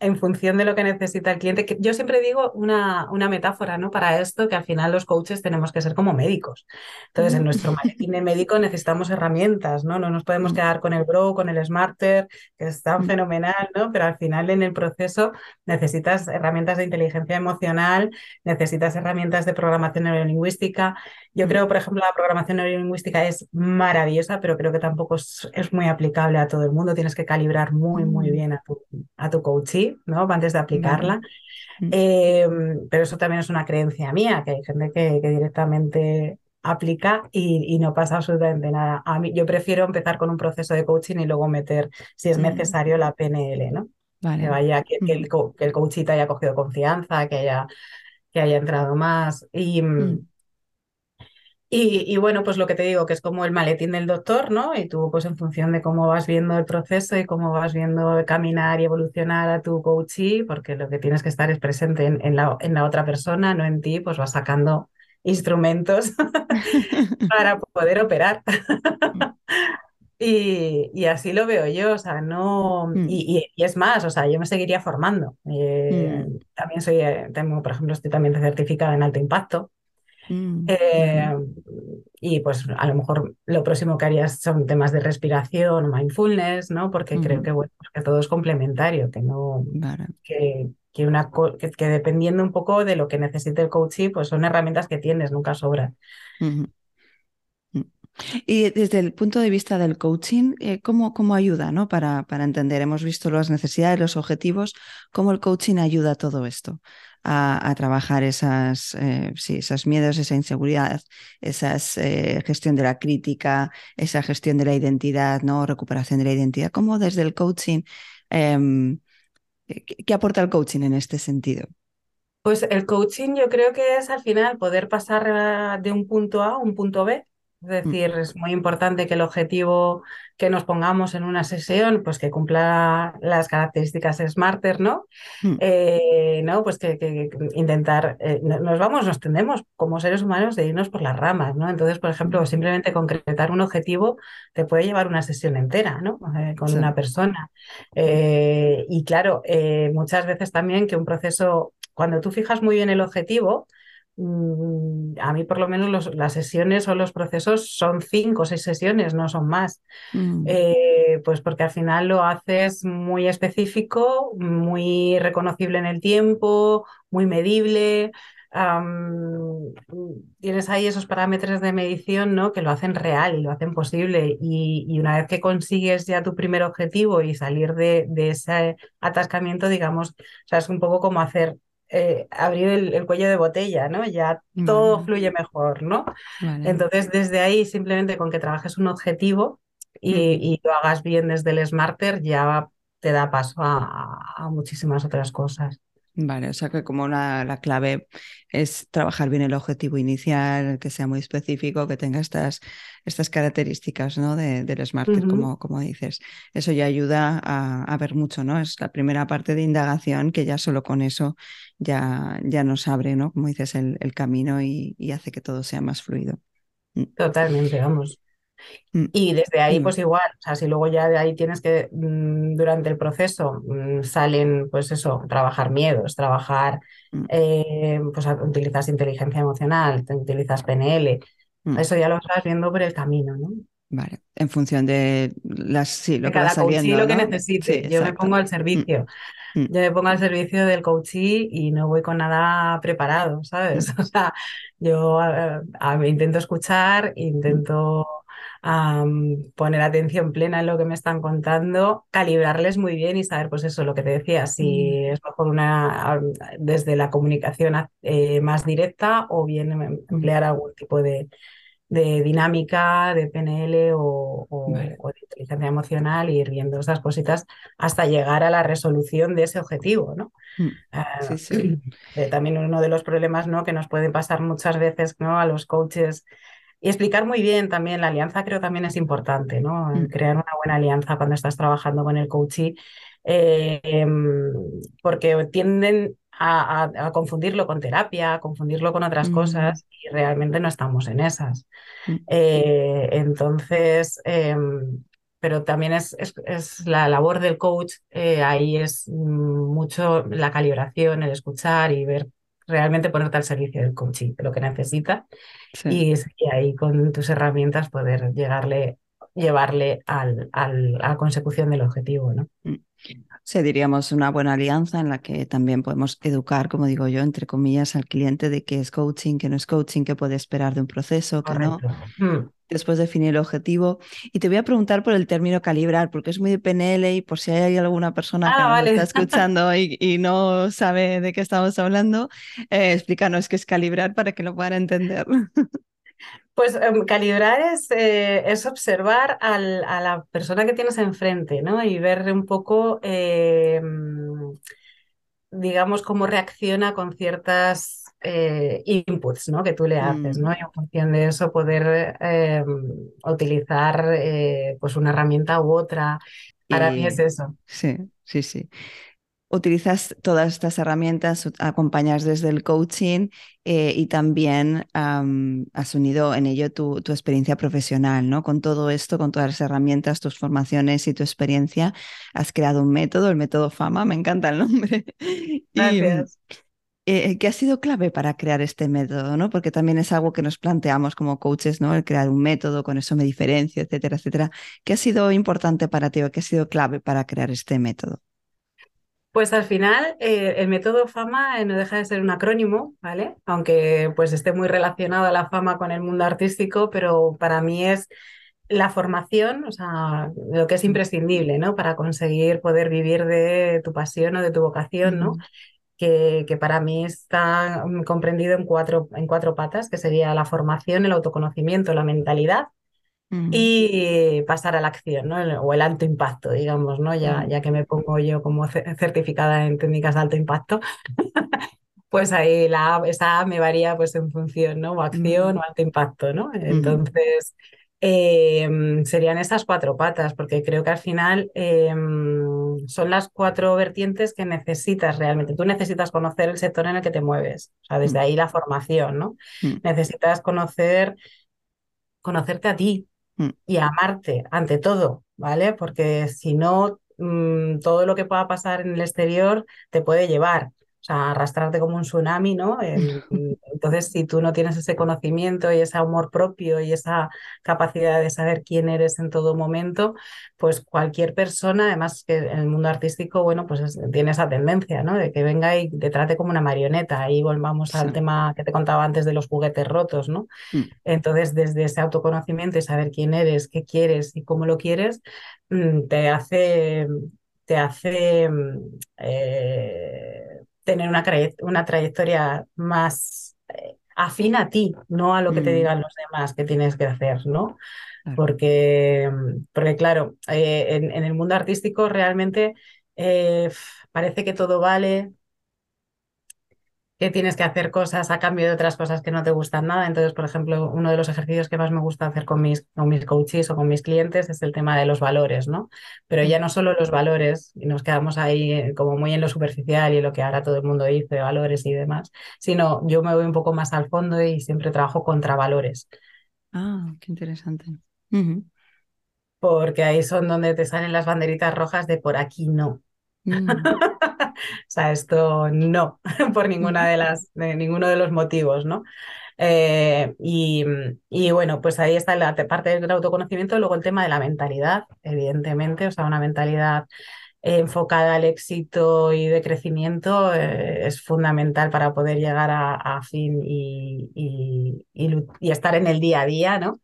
[SPEAKER 2] en función de lo que necesita el cliente, que yo siempre digo una, una metáfora, ¿no? Para esto, que al final los coaches tenemos que ser como médicos. Entonces, en
[SPEAKER 1] mm,
[SPEAKER 2] nuestro maletín de médico necesitamos herramientas, ¿no? No nos podemos
[SPEAKER 1] mm,
[SPEAKER 2] quedar con el Bro, con el Smarter, que es tan
[SPEAKER 1] mm,
[SPEAKER 2] fenomenal, ¿no? Pero al final en el proceso necesitas herramientas de inteligencia emocional, necesitas herramientas de programación neurolingüística. Yo
[SPEAKER 1] mm,
[SPEAKER 2] creo, por ejemplo, la programación neurolingüística es maravillosa, pero creo que tampoco es, es muy aplicable a todo el mundo. Tienes que calibrar muy, muy
[SPEAKER 1] mm.
[SPEAKER 2] bien a tu, a tu coachee, ¿no? Antes de aplicarla.
[SPEAKER 1] Mm,
[SPEAKER 2] Eh, pero eso también es una creencia mía, que hay gente que, que directamente aplica y, y no pasa absolutamente nada. A mí, yo prefiero empezar con un proceso de coaching y luego meter, si es necesario, la PNL, ¿no? Que
[SPEAKER 1] Vale.
[SPEAKER 2] vaya, que, que
[SPEAKER 1] Mm,
[SPEAKER 2] el, que el coachita haya cogido confianza, que haya, que haya entrado más. Y, mm, y, y bueno, pues lo que te digo, que es como el maletín del doctor, ¿no? Y tú, pues en función de cómo vas viendo el proceso y cómo vas viendo caminar y evolucionar a tu coachee, porque lo que tienes que estar es presente en, en la, en la otra persona, no en ti, pues vas sacando instrumentos <laughs> para poder operar. <laughs> Y, y así lo veo yo, o sea, no,
[SPEAKER 1] mm,
[SPEAKER 2] y, y- y es más, o sea, yo me seguiría formando. Eh,
[SPEAKER 1] mm,
[SPEAKER 2] también soy, eh, tengo, por ejemplo, estoy también certificada en alto impacto.
[SPEAKER 1] Mm,
[SPEAKER 2] Eh, y pues a lo mejor lo próximo que harías son temas de respiración, mindfulness, ¿no? Porque creo que, bueno, pues que todo es complementario, que no,
[SPEAKER 1] Vale.
[SPEAKER 2] que, que una que, que dependiendo un poco de lo que necesite el coachee, pues son herramientas que tienes, nunca sobran.
[SPEAKER 1] Mm. Y desde el punto de vista del coaching, eh, ¿cómo, cómo ayuda, ¿no? Para, para entender, hemos visto las necesidades, los objetivos, cómo el coaching ayuda a todo esto, a, trabajar esas, eh, sí, esos miedos, esa inseguridad, esa gestión de la crítica, esa gestión de la identidad, ¿no? Recuperación de la identidad. ¿Cómo desde el coaching, em, qué, qué aporta el coaching en este sentido?
[SPEAKER 2] Pues el coaching yo creo que es al final poder pasar eh, de un punto A a un punto B. Es
[SPEAKER 1] Mm,
[SPEAKER 2] decir, es muy importante que el objetivo que nos pongamos en una sesión, pues que cumpla las características Smarter, ¿no?
[SPEAKER 1] mm,
[SPEAKER 2] Eh, ¿no? Pues que, intentar, eh, no- nos vamos, nos tendemos como seres humanos de irnos por las ramas, ¿no? Entonces, por ejemplo,
[SPEAKER 1] mm.
[SPEAKER 2] simplemente concretar un objetivo te puede llevar una sesión entera, ¿no? Eh, con
[SPEAKER 1] Sí.
[SPEAKER 2] una persona. Y claro, muchas veces también que un proceso, cuando tú fijas muy bien el objetivo, mm, a mí por lo menos los- las sesiones o los procesos son cinco o seis sesiones, no son más.
[SPEAKER 1] Mm,
[SPEAKER 2] Eh, pues porque al final lo haces muy específico, muy reconocible en el tiempo, muy medible. tienes ahí esos parámetros de medición, ¿no? que lo hacen real y lo hacen posible. Y, y una vez que consigues ya tu primer objetivo y salir de, de ese atascamiento, digamos, o sea, es un poco como hacer, eh, abrir el, el cuello de botella, ¿no? Ya todo fluye mejor, ¿no?
[SPEAKER 1] vale.
[SPEAKER 2] Entonces, desde ahí, simplemente con que trabajes un objetivo y, y lo hagas bien desde el Smarter, ya te da paso a, a muchísimas otras cosas.
[SPEAKER 1] Vale, o sea que como la clave es trabajar bien el objetivo inicial, que sea muy específico, que tenga estas, estas características ¿no? de, del Smart, como, como dices. Eso ya ayuda a, ver mucho, ¿no? Es la primera parte de indagación que ya solo con eso ya, ya nos abre, ¿no? Como dices, el, el camino y, y hace que todo sea más fluido.
[SPEAKER 2] Mm. Totalmente, vamos. Mm. Y desde ahí, pues igual, o sea, si luego ya de ahí tienes que, mm, durante el proceso, mm, salen, pues eso, trabajar miedos, trabajar, eh, pues utilizas inteligencia emocional, utilizas PNL, eso ya lo estás viendo por el camino, ¿no?
[SPEAKER 1] Vale, en función de las, sí, lo que
[SPEAKER 2] cada
[SPEAKER 1] va saliendo,
[SPEAKER 2] lo que necesite. Yo me pongo al servicio. Yo me pongo al servicio del coachee y no voy con nada preparado, ¿sabes? <laughs> O sea, yo intento escuchar, intento poner atención plena en lo que me están contando, calibrarles muy bien y saber, pues eso, lo que te decía, si mm. es mejor una desde la comunicación eh, más directa o bien em, emplear algún tipo de, de dinámica, de PNL o, de inteligencia emocional y ir viendo esas cositas hasta llegar a la resolución de ese objetivo, ¿no? Mm. Ah, <clears throat> eh, también uno de los problemas ¿no? que nos puede pasar muchas veces ¿no? a los coaches y explicar muy bien también, la alianza creo también es importante, ¿no? Mm. Crear una buena alianza cuando estás trabajando con el coachee, eh, em, porque tienden a, confundirlo con terapia, a confundirlo con otras mm. cosas y realmente no estamos en esas. Mm. Eh, entonces, em, pero también es, es, la labor del coach, eh, ahí es mucho la calibración, el escuchar y ver realmente ponerte al servicio del coaching, de lo que necesita y, ahí con tus herramientas poder llegarle, llevarle al, al, a la consecución del objetivo. ¿no?
[SPEAKER 1] Sí, diríamos una buena alianza en la que también podemos educar, como digo yo, entre comillas, al cliente de qué es coaching, qué no es coaching, qué puede esperar de un proceso, qué no. Mm. Después definir el objetivo. Y te voy a preguntar por el término calibrar, porque es muy de PNL y por si hay alguna persona que ah, está <laughs> escuchando y, no sabe de qué estamos hablando, eh, explícanos qué es calibrar para que lo puedan entender.
[SPEAKER 2] Pues em, calibrar es, eh, es observar a la persona que tienes enfrente, ¿no? Y ver un poco, em, digamos, cómo reacciona con ciertas eh, inputs, ¿no? Que tú le haces, ¿no? Mm. Y en función de eso poder utilizar eh, pues una herramienta u otra. Para mí es eso.
[SPEAKER 1] Sí, sí, sí utilizas todas estas herramientas, acompañas desde el coaching eh, y también has unido en ello tu, experiencia profesional, ¿no? Con todo esto, con todas las herramientas, tus formaciones y tu experiencia, has creado un método, el método FAMA, me encanta el nombre. <laughs>
[SPEAKER 2] Gracias.
[SPEAKER 1] Eh, ¿Qué ha sido clave para crear este método? ¿no? Porque también es algo que nos planteamos como coaches, ¿no? El crear un método, con eso me diferencio, etcétera, etcétera. ¿Qué ha sido importante para ti o qué ha sido clave para crear este método?
[SPEAKER 2] Pues al final eh, el método fama eh, no deja de ser un acrónimo, ¿vale? Aunque pues esté muy relacionado a la fama con el mundo artístico, pero para mí es la formación, o sea, lo que es imprescindible, ¿no? Para conseguir poder vivir de tu pasión o de tu vocación, ¿no? Que, que, para mí está mm, comprendido en cuatro, en cuatro patas, que sería la formación, el autoconocimiento, la mentalidad y pasar a la acción, ¿no? o el alto impacto, digamos, ¿no? Ya, ya que me pongo yo como certificada en técnicas de alto impacto, <laughs> pues ahí la, esa A me varía pues en función, ¿no? O acción o alto impacto, ¿no? Entonces, em, serían esas cuatro patas, porque creo que al final em, son las cuatro vertientes que necesitas realmente. Tú necesitas conocer el sector en el que te mueves, o sea, desde ahí la formación, ¿no? Necesitas conocer conocerte a ti, Mm. y amarte ante todo, ¿vale? Porque si no, mm, todo lo que pueda pasar en el exterior te puede llevar. O sea, arrastrarte como un tsunami, ¿no? <laughs> entonces, si tú no tienes ese conocimiento y ese amor propio y esa capacidad de saber quién eres en todo momento, pues cualquier persona, además que en el mundo artístico, bueno, pues tiene esa tendencia, ¿no? De que venga y te trate como una marioneta. Ahí volvamos al tema que te contaba antes de los juguetes rotos, ¿no? Mm. Entonces, desde ese autoconocimiento y saber quién eres, qué quieres y cómo lo quieres, mm, te hace te hace eh, tener una, una trayectoria más eh, afín a ti, no a lo que te mm. digan los demás que tienes que hacer, ¿no? Porque, porque, claro, eh, en, el mundo artístico realmente eh, parece que todo vale, que tienes que hacer cosas a cambio de otras cosas que no te gustan nada. Entonces, por ejemplo, uno de los ejercicios que más me gusta hacer con mis, con mis coaches o con mis clientes es el tema de los valores, ¿no? Pero ya no solo los valores, y nos quedamos ahí eh, como muy en lo superficial y en lo que ahora todo el mundo dice, valores y demás, sino yo me voy un poco más al fondo y siempre trabajo contra valores.
[SPEAKER 1] Ah, qué interesante.
[SPEAKER 2] Porque ahí son donde te salen las banderitas rojas de por aquí no. Mm. <laughs> <laughs> o sea, esto no, <laughs> por ninguna de las, de ninguno de los motivos, ¿no? Eh, y, y, bueno, pues ahí está la parte del autoconocimiento, luego el tema de la mentalidad, evidentemente, o sea, una mentalidad enfocada al éxito y de crecimiento eh, es fundamental para poder llegar a, fin y, y, y, estar en el día a día, ¿no?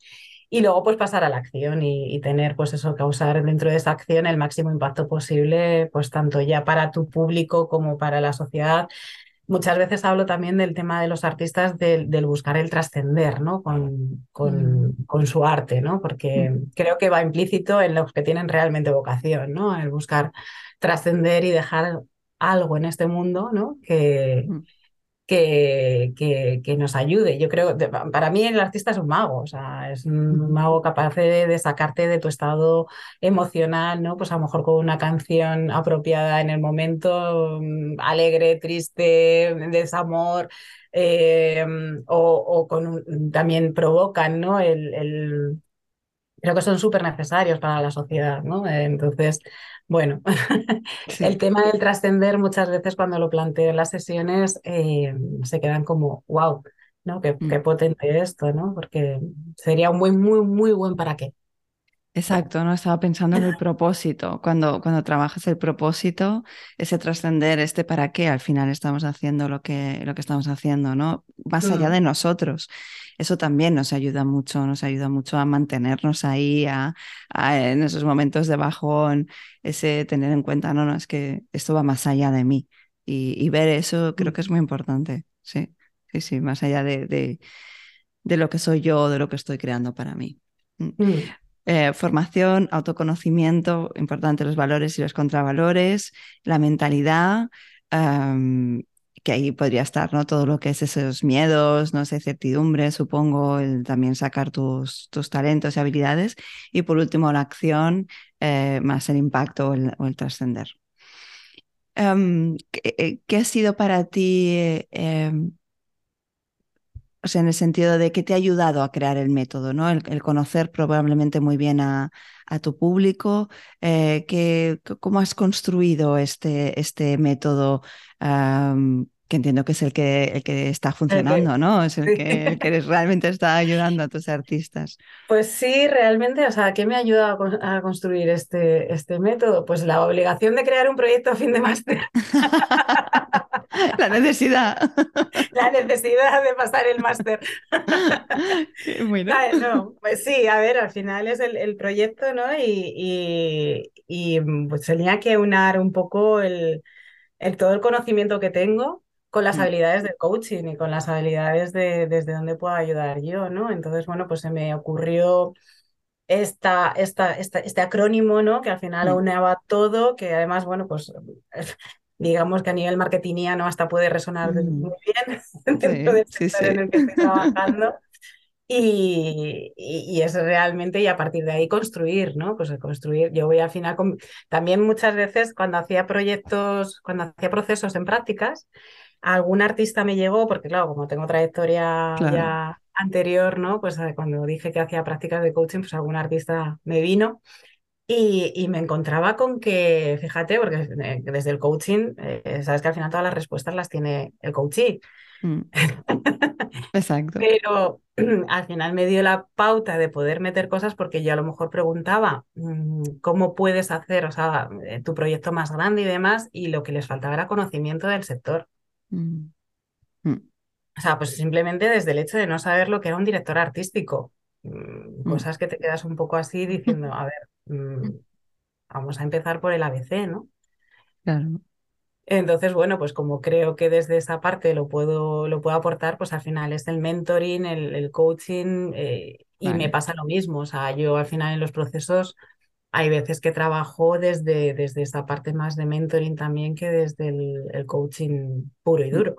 [SPEAKER 2] Y luego pues pasar a la acción y, tener pues eso, causar dentro de esa acción el máximo impacto posible, pues tanto ya para tu público como para la sociedad. Muchas veces hablo también del tema de los artistas del, buscar el trascender, ¿no? Con, con, mm. con, su arte, ¿no? Porque mm. creo que va implícito en los que tienen realmente vocación, ¿no? El buscar trascender y dejar algo en este mundo, ¿no? Que, mm que, que, nos ayude. Yo creo, para mí el artista es un mago, o sea, es un mago capaz de, sacarte de tu estado emocional, ¿no? Pues a lo mejor con una canción apropiada en el momento, mm, alegre, triste, desamor, eh, o, con también provocan, ¿no? el, creo que son súper necesarios para la sociedad, ¿no? Entonces, bueno, <laughs> el tema del trascender muchas veces cuando lo planteo en las sesiones eh, se quedan como, wow, ¿no? Qué, qué, mm. potente esto, ¿no? Porque sería un muy, muy, muy buen para qué.
[SPEAKER 1] Exacto, no estaba pensando en el <laughs> propósito. Cuando, cuando trabajas el propósito, ese trascender, este para qué al final estamos haciendo lo que, lo que estamos haciendo, ¿no? Más allá mm. de nosotros eso también nos ayuda mucho, nos ayuda mucho a mantenernos ahí, a, en esos momentos de bajón, ese tener en cuenta, no, no, es que esto va más allá de mí. Y, ver eso creo mm. que es muy importante, sí, sí, sí, más allá de, de, lo que soy yo, de lo que estoy creando para mí. Mm. Mm. Eh, formación, autoconocimiento, importante los valores y los contravalores, la mentalidad, que ahí podría estar, ¿no? Todo lo que es esos miedos, no sé, certidumbre, supongo, el también sacar tus, tus talentos y habilidades. Y por último, la acción, eh, más el impacto o el, trascender. Em, eh, ¿qué, ha sido para ti, em, o sea, en el sentido de que te ha ayudado a crear el método, ¿no? El, conocer probablemente muy bien a, tu público, eh, que, ¿cómo has construido este, este método? Que entiendo que es el que, el que está funcionando, ¿no? Es el <laughs> que, el realmente está ayudando a tus artistas.
[SPEAKER 2] Pues sí, realmente, o sea, ¿qué me ha ayudado a, construir este, este método? Pues la obligación de crear un proyecto a fin de máster. <laughs>
[SPEAKER 1] la necesidad. <laughs>
[SPEAKER 2] La necesidad de pasar el máster.
[SPEAKER 1] Bueno.
[SPEAKER 2] No, pues sí, a ver, al final es el, proyecto, ¿no? Y, y, y, pues tenía que unar un poco el, el, todo el conocimiento que tengo con las mm. habilidades del coaching y con las habilidades de desde dónde puedo ayudar yo, ¿no? Entonces, bueno, pues se me ocurrió esta, esta, este acrónimo, ¿no? Que al final mm. todo, que además, bueno, pues <laughs> digamos que a nivel marketingiano hasta puede resonar mm. muy bien <laughs> dentro del sector en el que estoy trabajando. Y, y, es realmente, y a partir de ahí construir, ¿no? Pues construir, yo voy al final, con, también muchas veces cuando hacía proyectos, cuando hacía procesos en prácticas, algún artista me llegó, porque claro, como tengo trayectoria ya anterior, ¿no? Pues eh, cuando dije que hacía prácticas de coaching, pues algún artista me vino y, y me encontraba con que, fíjate, porque eh, desde el coaching, eh, sabes que al final todas las respuestas las tiene el coaching. Mm. <laughs>
[SPEAKER 1] Exacto.
[SPEAKER 2] Pero <clears throat> al final me dio la pauta de poder meter cosas porque yo a lo mejor preguntaba mm, cómo puedes hacer, o sea, tu proyecto más grande y demás, y lo que les faltaba era conocimiento del sector. Mm. Mm. O sea, pues simplemente desde el hecho de no saber lo que era un director artístico. Mm, cosas que te quedas un poco así diciendo, a ver, vamos a empezar por el ABC, ¿no?
[SPEAKER 1] Claro.
[SPEAKER 2] Entonces, bueno, pues como creo que desde esa parte lo puedo, lo puedo aportar, pues al final es el mentoring, el, coaching, eh, y me pasa lo mismo. O sea, yo al final en los procesos hay veces que trabajo desde, desde esa parte más de mentoring también que desde el, coaching puro y mm. duro.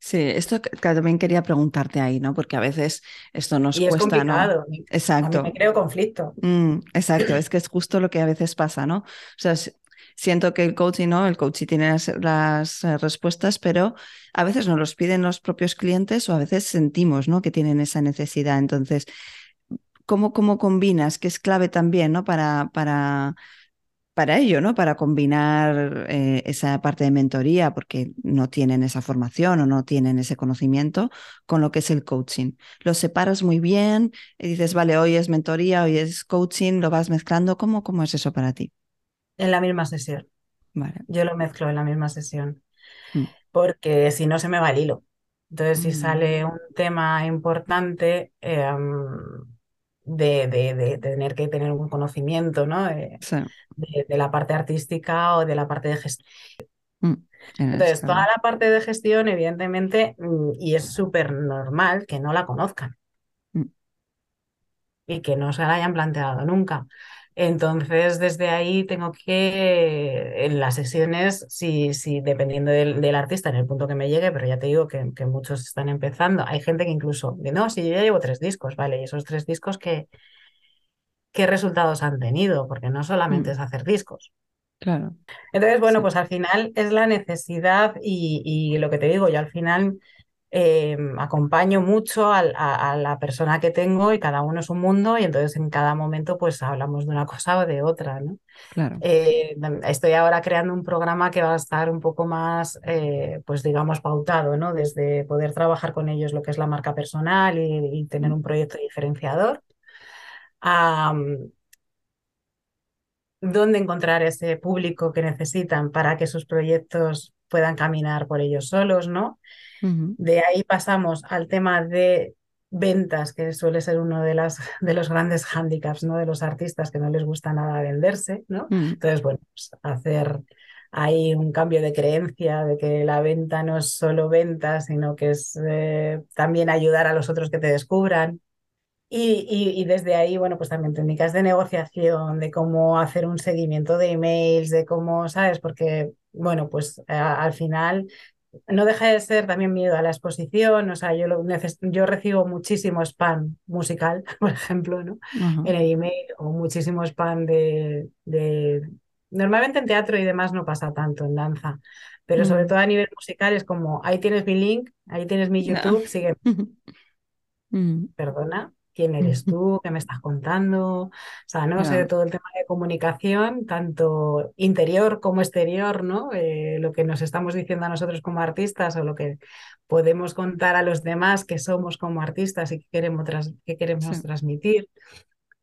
[SPEAKER 1] Sí, esto también quería preguntarte ahí, ¿no? Porque a veces esto nos
[SPEAKER 2] y es
[SPEAKER 1] cuesta,
[SPEAKER 2] complicado.
[SPEAKER 1] ¿no? Exacto.
[SPEAKER 2] A mí me creo conflicto.
[SPEAKER 1] Mm, exacto, es que es justo lo que a veces pasa, ¿no? O sea, siento que el coaching, ¿no? El coaching tiene las, las, eh, respuestas, pero a veces nos los piden los propios clientes o a veces sentimos, ¿no? Que tienen esa necesidad. Entonces, ¿cómo, cómo combinas? Que es clave también, ¿no? Para, para para ello, ¿no? Para combinar eh, esa parte de mentoría, porque no tienen esa formación o no tienen ese conocimiento, con lo que es el coaching. Lo separas muy bien y dices, vale, hoy es mentoría, hoy es coaching, lo vas mezclando. ¿Cómo, cómo es eso para ti?
[SPEAKER 2] En la misma sesión.
[SPEAKER 1] Vale.
[SPEAKER 2] Yo lo mezclo en la misma sesión,
[SPEAKER 1] mm.
[SPEAKER 2] porque si no se me va el hilo. Entonces, si
[SPEAKER 1] Mm.
[SPEAKER 2] sale un tema importante, eh, de, de, de, tener que tener un conocimiento ¿no? Eh,
[SPEAKER 1] Sí.
[SPEAKER 2] de, de la parte artística o de la parte de gestión.
[SPEAKER 1] Mm, en
[SPEAKER 2] Entonces, toda la parte de gestión, evidentemente, mm, y es súper normal que no la conozcan
[SPEAKER 1] Mm.
[SPEAKER 2] y que no se la hayan planteado nunca. Entonces, desde ahí tengo que, en las sesiones, si, si dependiendo del, del artista, en el punto que me llegue, pero ya te digo que, que muchos están empezando, hay gente que incluso, de, no, si yo ya llevo tres discos, vale, y esos tres discos, ¿qué, qué resultados han tenido? Porque no solamente
[SPEAKER 1] Mm,
[SPEAKER 2] es hacer discos.
[SPEAKER 1] Claro.
[SPEAKER 2] Entonces, bueno,
[SPEAKER 1] Sí.
[SPEAKER 2] pues al final es la necesidad y, y lo que te digo, yo al final eh, acompaño mucho a, a la persona que tengo y cada uno es un mundo y entonces en cada momento pues hablamos de una cosa o de otra, ¿no?
[SPEAKER 1] Claro.
[SPEAKER 2] Eh, estoy ahora creando un programa que va a estar un poco más, eh, pues digamos, pautado, ¿no? Desde poder trabajar con ellos lo que es la marca personal y, y tener un proyecto diferenciador. a dónde encontrar ese público que necesitan para que sus proyectos puedan caminar por ellos solos, ¿no? De ahí pasamos al tema de ventas, que suele ser uno de, las, <laughs> de los grandes hándicaps, ¿no? De los artistas que no les gusta nada venderse, ¿no?
[SPEAKER 1] mm,
[SPEAKER 2] Entonces, bueno, pues hacer ahí un cambio de creencia de que la venta no es solo venta, sino que es eh, también ayudar a los otros que te descubran. Y, y, y, desde ahí, bueno, pues también técnicas de negociación, de cómo hacer un seguimiento de emails, de cómo, ¿sabes? Porque, bueno, pues a, al final no deja de ser también miedo a la exposición, o sea, yo, lo yo recibo muchísimo spam musical, <laughs> por ejemplo, ¿no? En el email, o muchísimo spam de, de... Normalmente en teatro y demás no pasa tanto, en danza, pero sobre todo a nivel musical es como, ahí tienes mi link, ahí tienes mi
[SPEAKER 1] no.
[SPEAKER 2] YouTube, sigue, <laughs> perdona, quién eres tú, qué me estás contando, o sea, no sé,
[SPEAKER 1] ya,
[SPEAKER 2] todo el tema de comunicación, tanto interior como exterior, ¿no? Eh, lo que nos estamos diciendo a nosotros como artistas o lo que podemos contar a los demás que somos como artistas y que queremos, que queremos
[SPEAKER 1] sí.
[SPEAKER 2] transmitir.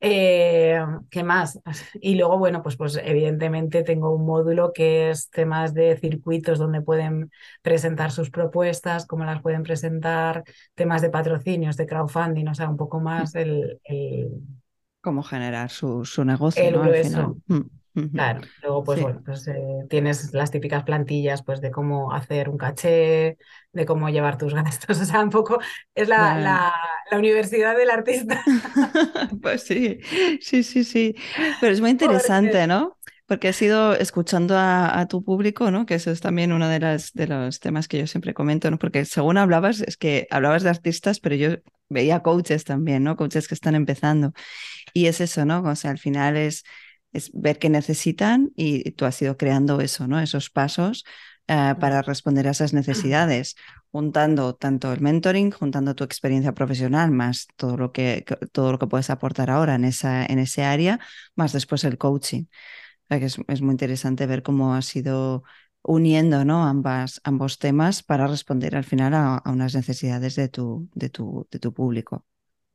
[SPEAKER 2] Eh, ¿qué más? Y luego, bueno, pues, pues evidentemente tengo un módulo que es temas de circuitos donde pueden presentar sus propuestas, cómo las pueden presentar, temas de patrocinios, de crowdfunding, o sea, un poco
[SPEAKER 1] Mm.
[SPEAKER 2] más el, el,
[SPEAKER 1] Cómo generar su, su negocio,
[SPEAKER 2] el
[SPEAKER 1] ¿no? Al final.
[SPEAKER 2] grueso. Claro, luego pues
[SPEAKER 1] Sí.
[SPEAKER 2] bueno, pues eh, tienes las típicas plantillas pues de cómo hacer un caché, de cómo llevar tus gastos, <laughs> o sea, un poco es la, la, la universidad del artista. <laughs>
[SPEAKER 1] Pues sí, sí, sí, sí. Pero es muy
[SPEAKER 2] Porque
[SPEAKER 1] interesante, ¿no? Porque has ido escuchando a, a tu público, ¿no? Que eso es también uno de, las, de los temas que yo siempre comento, ¿no? Porque según hablabas, es que hablabas de artistas, pero yo veía coaches también, ¿no? Coaches que están empezando. Y es eso, ¿no? O sea, al final es, es ver qué necesitan y tú has ido creando eso, ¿no? Esos pasos eh, para responder a esas necesidades, juntando tanto el mentoring, juntando tu experiencia profesional, más todo lo que, todo lo que puedes aportar ahora en, esa, en ese área, más después el coaching. O sea, que es, es muy interesante ver cómo has ido uniendo ¿no? Ambas, ambos temas para responder al final a, a unas necesidades de tu, de tu, de tu público.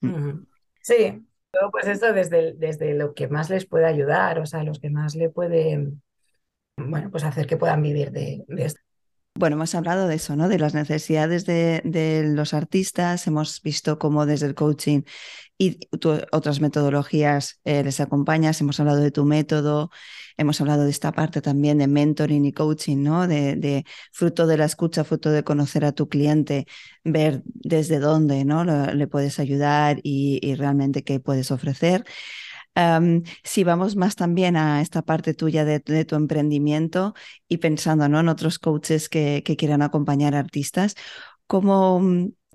[SPEAKER 2] Ujú. Sí, luego, pues eso desde, desde lo que más les puede ayudar, o sea, los que más le puede, bueno, pues hacer que puedan vivir de, de esto.
[SPEAKER 1] Bueno, hemos hablado de eso, ¿no? De las necesidades de, los artistas, hemos visto cómo desde el coaching y otras metodologías eh, les acompañas, hemos hablado de tu método, hemos hablado de esta parte también de mentoring y coaching, ¿no? De, fruto de la escucha, fruto de conocer a tu cliente, ver desde dónde, ¿no? Le, puedes ayudar y realmente qué puedes ofrecer. Um, si vamos más también a esta parte tuya de, de tu emprendimiento y pensando ¿no? en otros coaches que, que, quieran acompañar a artistas, cómo,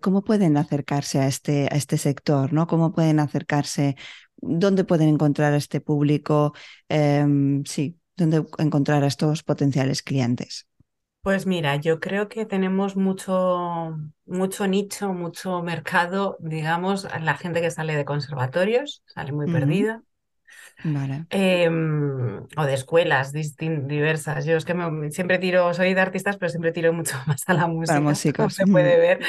[SPEAKER 1] cómo pueden acercarse a este, a este sector, ¿no? ¿Cómo pueden acercarse? ¿Dónde pueden encontrar a este público? Em, sí, ¿dónde encontrar a estos potenciales clientes?
[SPEAKER 2] Pues mira, yo creo que tenemos mucho, mucho nicho, mucho mercado, digamos, la gente que sale de conservatorios, sale muy perdida,
[SPEAKER 1] Vale.
[SPEAKER 2] Em, o de escuelas diversas. Yo es que siempre tiro, soy de artistas, pero siempre tiro mucho <laughs> más a la música, <laughs> como se puede ver.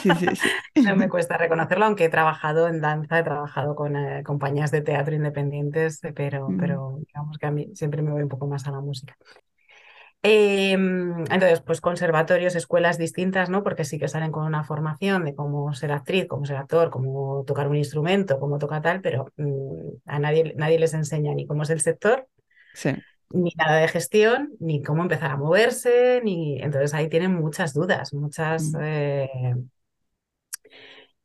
[SPEAKER 1] Sí, sí, sí. <laughs>
[SPEAKER 2] no me cuesta reconocerlo, aunque he trabajado en danza, he trabajado con eh, compañías de teatro independientes, pero, pero digamos que a mí siempre me voy un poco más a la música. Em, entonces, pues conservatorios, escuelas distintas, ¿no? Porque sí que salen con una formación de cómo ser actriz, cómo ser actor, cómo tocar un instrumento, cómo tocar tal, pero mm, a nadie, nadie les enseña ni cómo es el sector, ni nada de gestión, ni cómo empezar a moverse, ni. Entonces ahí tienen muchas dudas, muchas. Mm. Eh,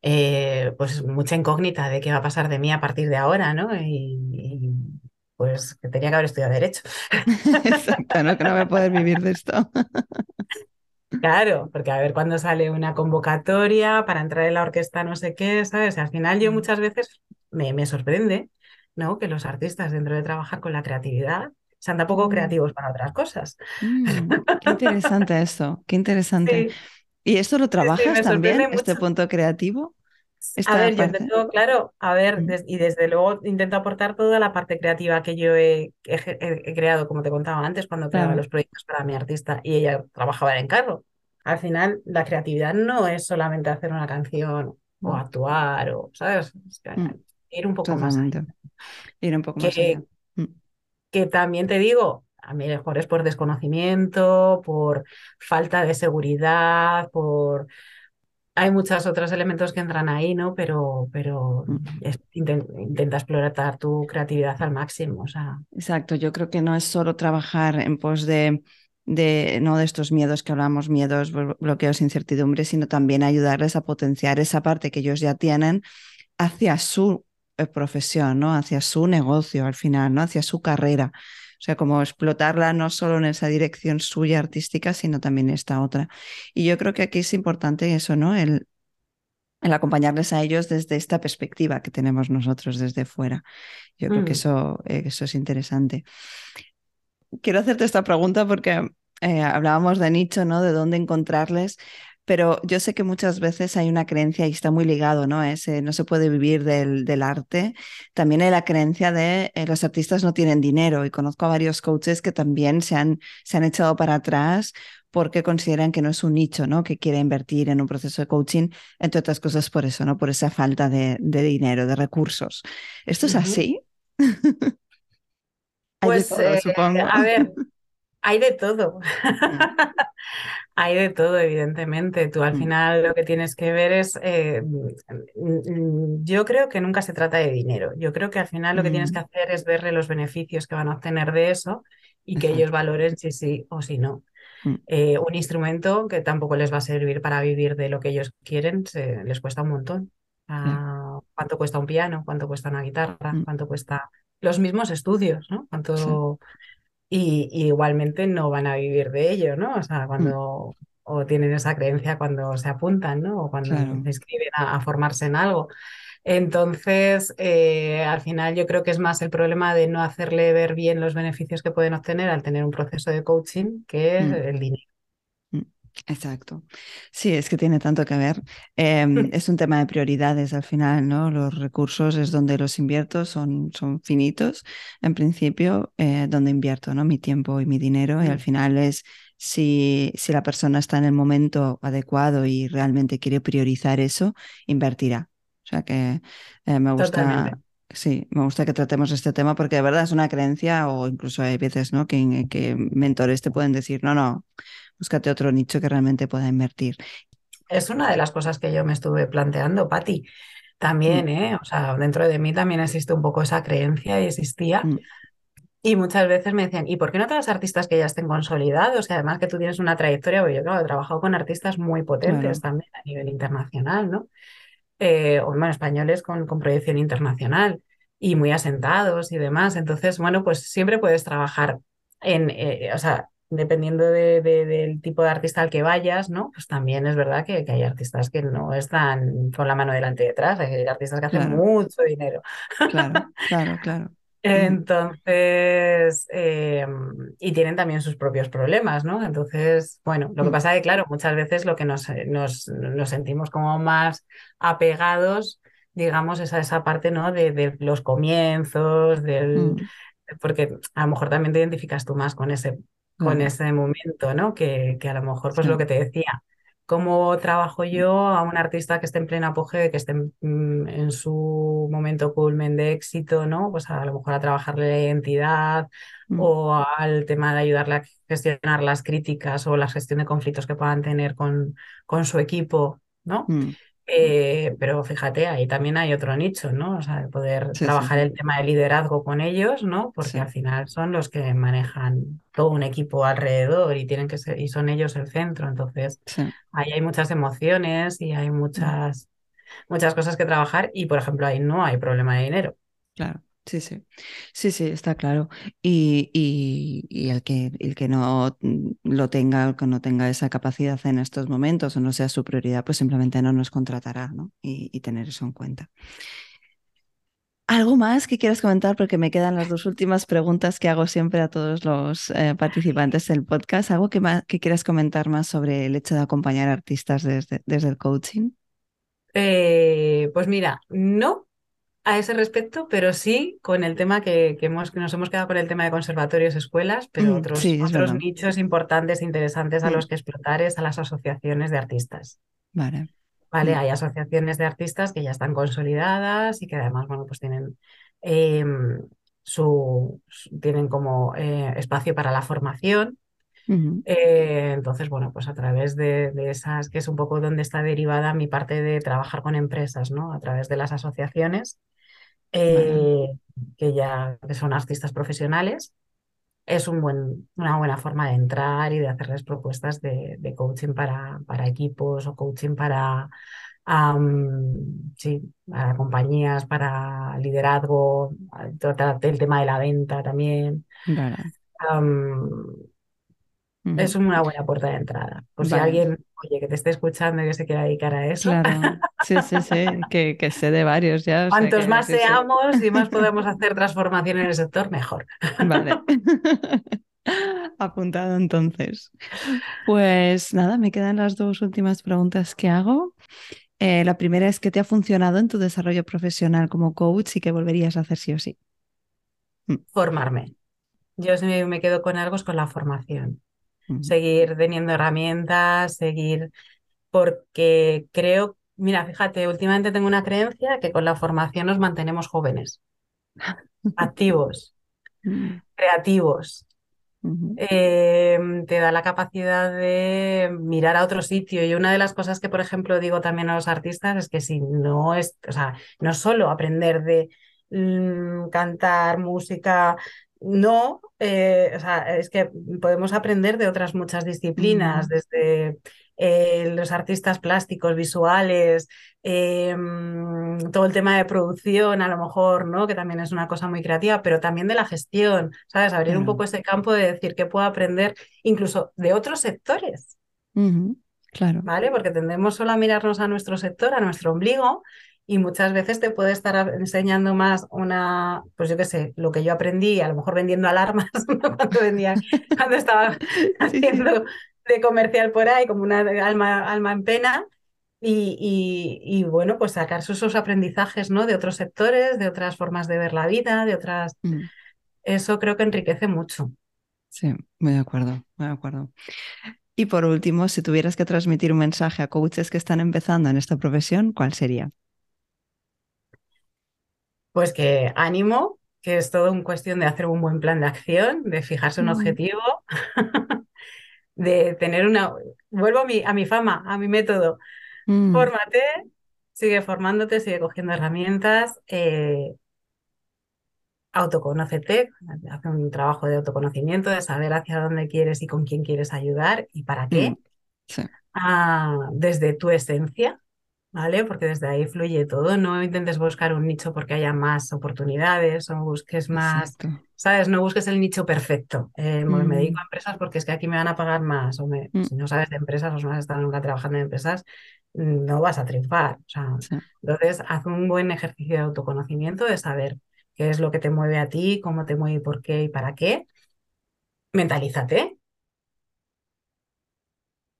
[SPEAKER 2] eh, pues mucha incógnita de qué va a pasar de mí a partir de ahora, ¿no? y pues que tenía que haber estudiado Derecho. <laughs>
[SPEAKER 1] Exacto, ¿no? Que no voy a poder vivir de esto.
[SPEAKER 2] Claro, porque a ver cuándo sale una convocatoria para entrar en la orquesta, no sé qué, ¿sabes? Al final yo mm. muchas veces me, me sorprende, ¿no? Que los artistas dentro de trabajar con la creatividad sean tampoco poco mm. creativos para otras cosas.
[SPEAKER 1] Mm, qué interesante eso, qué <laughs> interesante. ¿Y esto lo trabajas también, este punto creativo?
[SPEAKER 2] A ver, yo intento, claro, a ver, mm. y desde luego intento aportar toda la parte creativa que yo he, creado, como te contaba antes, cuando creaba los proyectos para mi artista y ella trabajaba en carro. Al final, la creatividad no es solamente hacer una canción o mm. actuar, o, ¿sabes? Mm. ir un poco más
[SPEAKER 1] Ir un poco más allá.
[SPEAKER 2] Que también te digo, a mí mejor es por desconocimiento, por falta de seguridad, por hay muchos otros elementos que entran ahí, ¿no? Pero, pero intenta, explorar tu creatividad al máximo. O sea.
[SPEAKER 1] Exacto, yo creo que no es solo trabajar en pos de, de, no de estos miedos que hablamos, miedos, bloqueos, incertidumbres, sino también ayudarles a potenciar esa parte que ellos ya tienen hacia su eh, profesión, ¿no? Hacia su negocio al final, ¿no? Hacia su carrera. O sea, como explotarla no solo en esa dirección suya artística, sino también esta otra. Y yo creo que aquí es importante eso, ¿no? El, el acompañarles a ellos desde esta perspectiva que tenemos nosotros desde fuera. Yo creo que mm. eso, eso es interesante. Quiero hacerte esta pregunta porque eh, hablábamos de nicho, ¿no? De dónde encontrarles, pero yo sé que muchas veces hay una creencia y está muy ligado, ¿no? Ese, no se puede vivir del, del arte. También hay la creencia de eh, los artistas no tienen dinero y conozco a varios coaches que también se han, se han echado para atrás porque consideran que no es un nicho, ¿no? Que quiere invertir en un proceso de coaching, entre otras cosas por eso, ¿no? Por esa falta de, de dinero, de recursos. ¿Esto es así? <laughs>
[SPEAKER 2] pues, eh, supongo. a ver, <laughs> hay de todo. <laughs> Mm. Hay de todo, evidentemente. Tú al mm. final lo que tienes que ver es, eh, mm, yo creo que nunca se trata de dinero. Yo creo que al final lo que tienes que mm. hacer es verle los beneficios que van a obtener de eso y que ellos valoren si sí o si no. Eh, un instrumento que tampoco les va a servir para vivir de lo que ellos quieren, les cuesta un montón. Ah, ¿Cuánto cuesta un piano? ¿Cuánto cuesta una guitarra? ¿Cuánto cuesta los mismos estudios? ¿no? ¿Cuánto, y, igualmente no van a vivir de ello, ¿no? O sea, mm. cuando o tienen esa creencia cuando se apuntan, ¿no? O cuando se inscriben a, formarse en algo. Entonces, eh, al final yo creo que es más el problema de no hacerle ver bien los beneficios que pueden obtener al tener un proceso de coaching que mm. el dinero.
[SPEAKER 1] Exacto. Sí, es que tiene tanto que ver. Em, <laughs> es un tema de prioridades al final, ¿no? Los recursos es donde los invierto, son, son finitos en principio, eh, donde invierto, ¿no? Mi tiempo y mi dinero y al final es si, si la persona está en el momento adecuado y realmente quiere priorizar eso, invertirá. O sea que eh, me gusta. Sí, me gusta que tratemos este tema porque de verdad es una creencia o incluso hay veces ¿no? que, que mentores te pueden decir, no, no, búscate otro nicho que realmente pueda invertir.
[SPEAKER 2] Es una de las cosas que yo me estuve planteando, Patti. También, mm. ¿eh? O sea, dentro de mí también existe un poco esa creencia y existía. Mm. Y muchas veces me decían, ¿y por qué no los artistas que ya estén consolidados? Y además que tú tienes una trayectoria, porque yo, claro, he trabajado con artistas muy potentes también a nivel internacional, ¿no? Eh, o bueno, españoles con, con proyección internacional y muy asentados y demás. Entonces, bueno, pues siempre puedes trabajar en, eh, o sea, dependiendo de, del tipo de artista al que vayas, ¿no? Pues también es verdad que, hay artistas que no están con la mano delante y detrás, hay artistas que hacen mucho dinero.
[SPEAKER 1] Claro, claro, claro. <laughs>
[SPEAKER 2] Entonces, em, y tienen también sus propios problemas, ¿no? Entonces, bueno, lo que mm. pasa es que, claro, muchas veces lo que nos, nos, nos sentimos como más apegados, digamos, es a esa parte, ¿no? De, de los comienzos, del, mm. porque a lo mejor también te identificas tú más con ese, con ese momento, ¿no? Que, que a lo mejor, pues lo que te decía, cómo trabajo yo a un artista que esté en plena apogeo, que esté mm, en, su momento culmen de éxito, ¿no? Pues a lo mejor a trabajarle la identidad mm. o al tema de ayudarle a gestionar las críticas o la gestión de conflictos que puedan tener con, con su equipo, ¿no? Mm. Eh, pero fíjate, ahí también hay otro nicho, ¿no? O sea, poder trabajar el tema de liderazgo con ellos, ¿no? Porque al final son los que manejan todo un equipo alrededor y tienen que ser, y son ellos el centro. Entonces, ahí hay muchas emociones y hay muchas, muchas cosas que trabajar. Y por ejemplo, ahí no hay problema de dinero.
[SPEAKER 1] Claro. Sí, sí, sí, sí, está claro. Y, y, el, que, el que no mm, lo tenga, el que no tenga esa capacidad en estos momentos o no sea su prioridad, pues simplemente no nos contratará, ¿no? Y, tener eso en cuenta. ¿Algo más que quieras comentar? Porque me quedan las dos últimas preguntas que hago siempre a todos los eh, participantes del podcast. ¿Algo que, más, que quieras comentar más sobre el hecho de acompañar artistas desde, desde el coaching?
[SPEAKER 2] Eh, pues mira, no, a ese respecto, pero sí con el tema que, hemos, que nos hemos quedado con el tema de conservatorios, escuelas, pero mm, otros, otros nichos importantes, interesantes a los que explotar es a las asociaciones de artistas.
[SPEAKER 1] Vale.
[SPEAKER 2] Vale, mm. hay asociaciones de artistas que ya están consolidadas y que además, bueno, pues tienen em, su, tienen como eh, espacio para la formación. Eh, entonces, bueno, pues a través de, de, esas, que es un poco donde está derivada mi parte de trabajar con empresas, ¿no? A través de las asociaciones, eh, que ya son artistas profesionales, es un buen, una buena forma de entrar y de hacerles propuestas de, coaching para, para, equipos o coaching para, sí, para compañías, para liderazgo, el tema de la venta también. Es una buena puerta de entrada. Por si alguien, oye, que te esté escuchando y que se quiera dedicar a eso.
[SPEAKER 1] Claro, <laughs> sí, sí, sí, que, que sé de varios ya.
[SPEAKER 2] Cuantos más seamos y más podemos hacer transformación en el sector, mejor.
[SPEAKER 1] Vale. <laughs> Apuntado entonces. Pues nada, me quedan las dos últimas preguntas que hago. Eh, la primera es, ¿qué te ha funcionado en tu desarrollo profesional como coach y qué volverías a hacer sí o sí?
[SPEAKER 2] Mm. Formarme. Yo si me quedo con algo es con la formación seguir teniendo herramientas, seguir, porque creo, mira, fíjate, últimamente tengo una creencia que con la formación nos mantenemos jóvenes, activos, <laughs> creativos. Em, te da la capacidad de mirar a otro sitio. Y una de las cosas que, por ejemplo, digo también a los artistas es que si no es, o sea, no solo aprender de mm, cantar música, no, eh, o sea, es que podemos aprender de otras muchas disciplinas, desde eh, los artistas plásticos, visuales, em, todo el tema de producción, a lo mejor, ¿no? Que también es una cosa muy creativa, pero también de la gestión, ¿sabes? Abrir un poco ese campo de decir que puedo aprender incluso de otros sectores.
[SPEAKER 1] Claro.
[SPEAKER 2] ¿Vale? Porque tendemos solo a mirarnos a nuestro sector, a nuestro ombligo, y muchas veces te puede estar enseñando más una, pues yo qué sé, lo que yo aprendí, a lo mejor vendiendo alarmas <laughs> cuando vendía, <laughs> cuando estaba haciendo de comercial por ahí, como una alma, alma en pena. Y, y, bueno, pues sacar esos aprendizajes ¿no? de otros sectores, de otras formas de ver la vida, de otras... Mm. Eso creo que enriquece mucho.
[SPEAKER 1] Sí, muy de acuerdo, muy de acuerdo. Y por último, si tuvieras que transmitir un mensaje a coaches que están empezando en esta profesión, ¿cuál sería?
[SPEAKER 2] Pues que ánimo, que es todo un cuestión de hacer un buen plan de acción, de fijarse un mm. objetivo, <laughs> de tener una... Vuelvo a mi, a mi fama, a mi método. Mm. Fórmate, sigue formándote, sigue cogiendo herramientas, eh, autoconócete, hace un trabajo de autoconocimiento, de saber hacia dónde quieres y con quién quieres ayudar y para qué. Mm. Ah, desde tu esencia, ¿vale? Porque desde ahí fluye todo. No intentes buscar un nicho porque haya más oportunidades o busques más, ¿sabes? No busques el nicho perfecto. Eh, me dedico a mm. empresas porque es que aquí me van a pagar más. O mm. si no sabes de empresas o no has estado nunca trabajando en empresas, no vas a triunfar. O sea, Entonces, haz un buen ejercicio de autoconocimiento, de saber qué es lo que te mueve a ti, cómo te mueve, por qué y para qué. Mentalízate,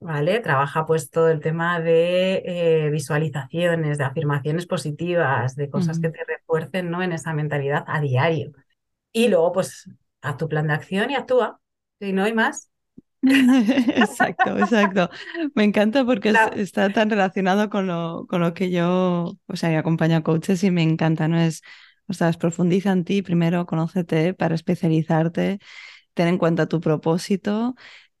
[SPEAKER 2] ¿vale? Trabaja pues todo el tema de eh, visualizaciones, de afirmaciones positivas, de cosas que te refuercen, ¿no? En esa mentalidad a diario. Y luego pues a tu plan de acción y actúa, si no hay más. <laughs>
[SPEAKER 1] exacto, <laughs> exacto. Me encanta porque está tan relacionado con lo, con lo que yo, o sea, acompaño a coaches y me encanta, ¿no? Es, o sea, profundiza en ti, primero conócete para especializarte, ten en cuenta tu propósito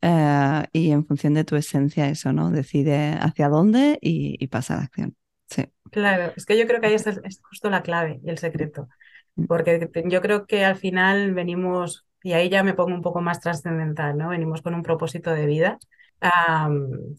[SPEAKER 1] eh, y en función de tu esencia eso, ¿no? Decide hacia dónde y, pasa a la acción. Sí.
[SPEAKER 2] Claro, es que yo creo que ahí es, es justo la clave y el secreto, mm. porque yo creo que al final venimos, y ahí ya me pongo un poco más trascendental, ¿no? Venimos con un propósito de vida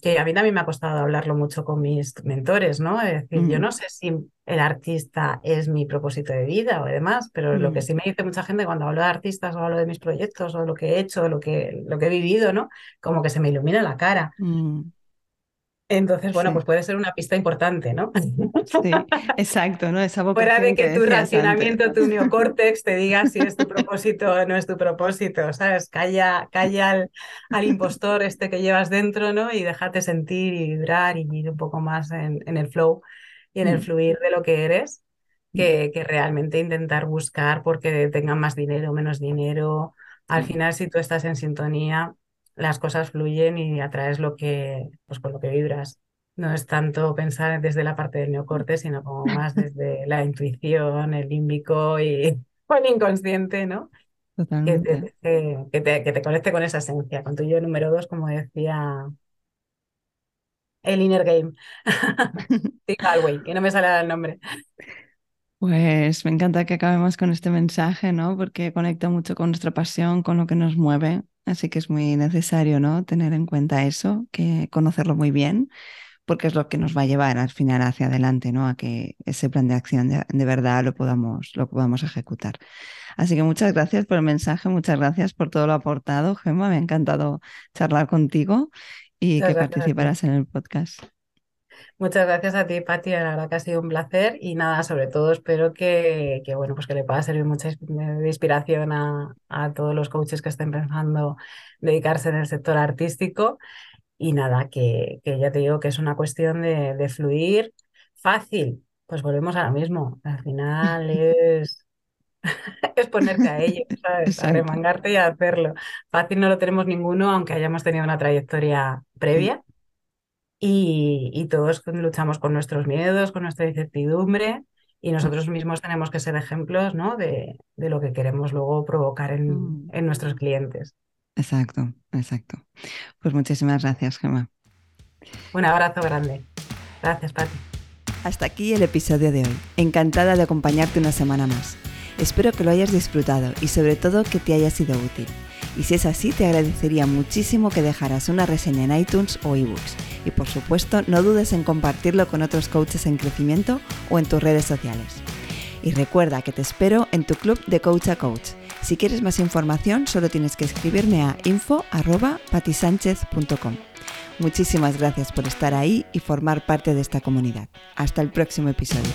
[SPEAKER 2] que a mí también me ha costado hablarlo mucho con mis mentores, ¿no? Es decir, yo no sé si el artista es mi propósito de vida o demás, pero lo que sí me dice mucha gente cuando hablo de artistas o hablo de mis proyectos o lo que he hecho, lo que, lo que he vivido, ¿no? Como que se me ilumina la cara. Mm. Entonces, bueno, pues puede ser una pista importante, ¿no?
[SPEAKER 1] Sí, exacto, ¿no? Esa
[SPEAKER 2] Fuera de que, tu racionamiento, tu neocórtex te diga si es tu propósito o no es tu propósito, ¿sabes? Calla, calla al, impostor este que llevas dentro, ¿no? Y déjate sentir y vibrar y ir un poco más en, el flow y en el mm. fluir de lo que eres, mm. que, que realmente intentar buscar porque tengan más dinero, menos dinero. Al mm. final, si tú estás en sintonía, las cosas fluyen y atraes lo que, pues con lo que vibras. No es tanto pensar desde la parte del neocorte, sino como más <laughs> desde la intuición, el límbico y <laughs> el inconsciente, ¿no?
[SPEAKER 1] Totalmente.
[SPEAKER 2] Que te, que, te, conecte con esa esencia, con tu yo número dos, como decía el Inner Game. <laughs> sí, Galway, que no me sale el nombre.
[SPEAKER 1] Pues me encanta que acabemos con este mensaje, ¿no? Porque conecta mucho con nuestra pasión, con lo que nos mueve. Así que es muy necesario, ¿no? Tener en cuenta eso, que conocerlo muy bien, porque es lo que nos va a llevar al final hacia adelante, ¿no? A que ese plan de acción de, verdad lo podamos, lo podamos ejecutar. Así que muchas gracias por el mensaje, muchas gracias por todo lo aportado, Gemma. Me ha encantado charlar contigo y que participaras en el podcast.
[SPEAKER 2] Muchas gracias a ti, Pati. La verdad que ha sido un placer y nada, sobre todo espero que, bueno, pues que le pueda servir mucha inspiración a, todos los coaches que estén pensando dedicarse en el sector artístico. Y nada, que, ya te digo que es una cuestión de, fluir fácil. Pues volvemos a lo mismo. Al final es, <laughs> es ponerte a ello, <laughs> ¿sabes? A remangarte y a hacerlo. Fácil no lo tenemos ninguno, aunque hayamos tenido una trayectoria previa y, todos luchamos con nuestros miedos, con nuestra incertidumbre y nosotros mismos tenemos que ser ejemplos ¿no? de, lo que queremos luego provocar en, mm. en, nuestros clientes.
[SPEAKER 1] Exacto, exacto. Pues muchísimas gracias, Gemma.
[SPEAKER 2] Un abrazo grande. Gracias, Pati.
[SPEAKER 1] Hasta aquí el episodio de hoy. Encantada de acompañarte una semana más. Espero que lo hayas disfrutado y sobre todo que te haya sido útil. Y si es así, te agradecería muchísimo que dejaras una reseña en iTunes o ebooks. Y por supuesto, no dudes en compartirlo con otros coaches en crecimiento o en tus redes sociales. Y recuerda que te espero en tu club de Coach a Coach. Si quieres más información, solo tienes que escribirme a info.patisánchez.com. Muchísimas gracias por estar ahí y formar parte de esta comunidad. Hasta el próximo episodio.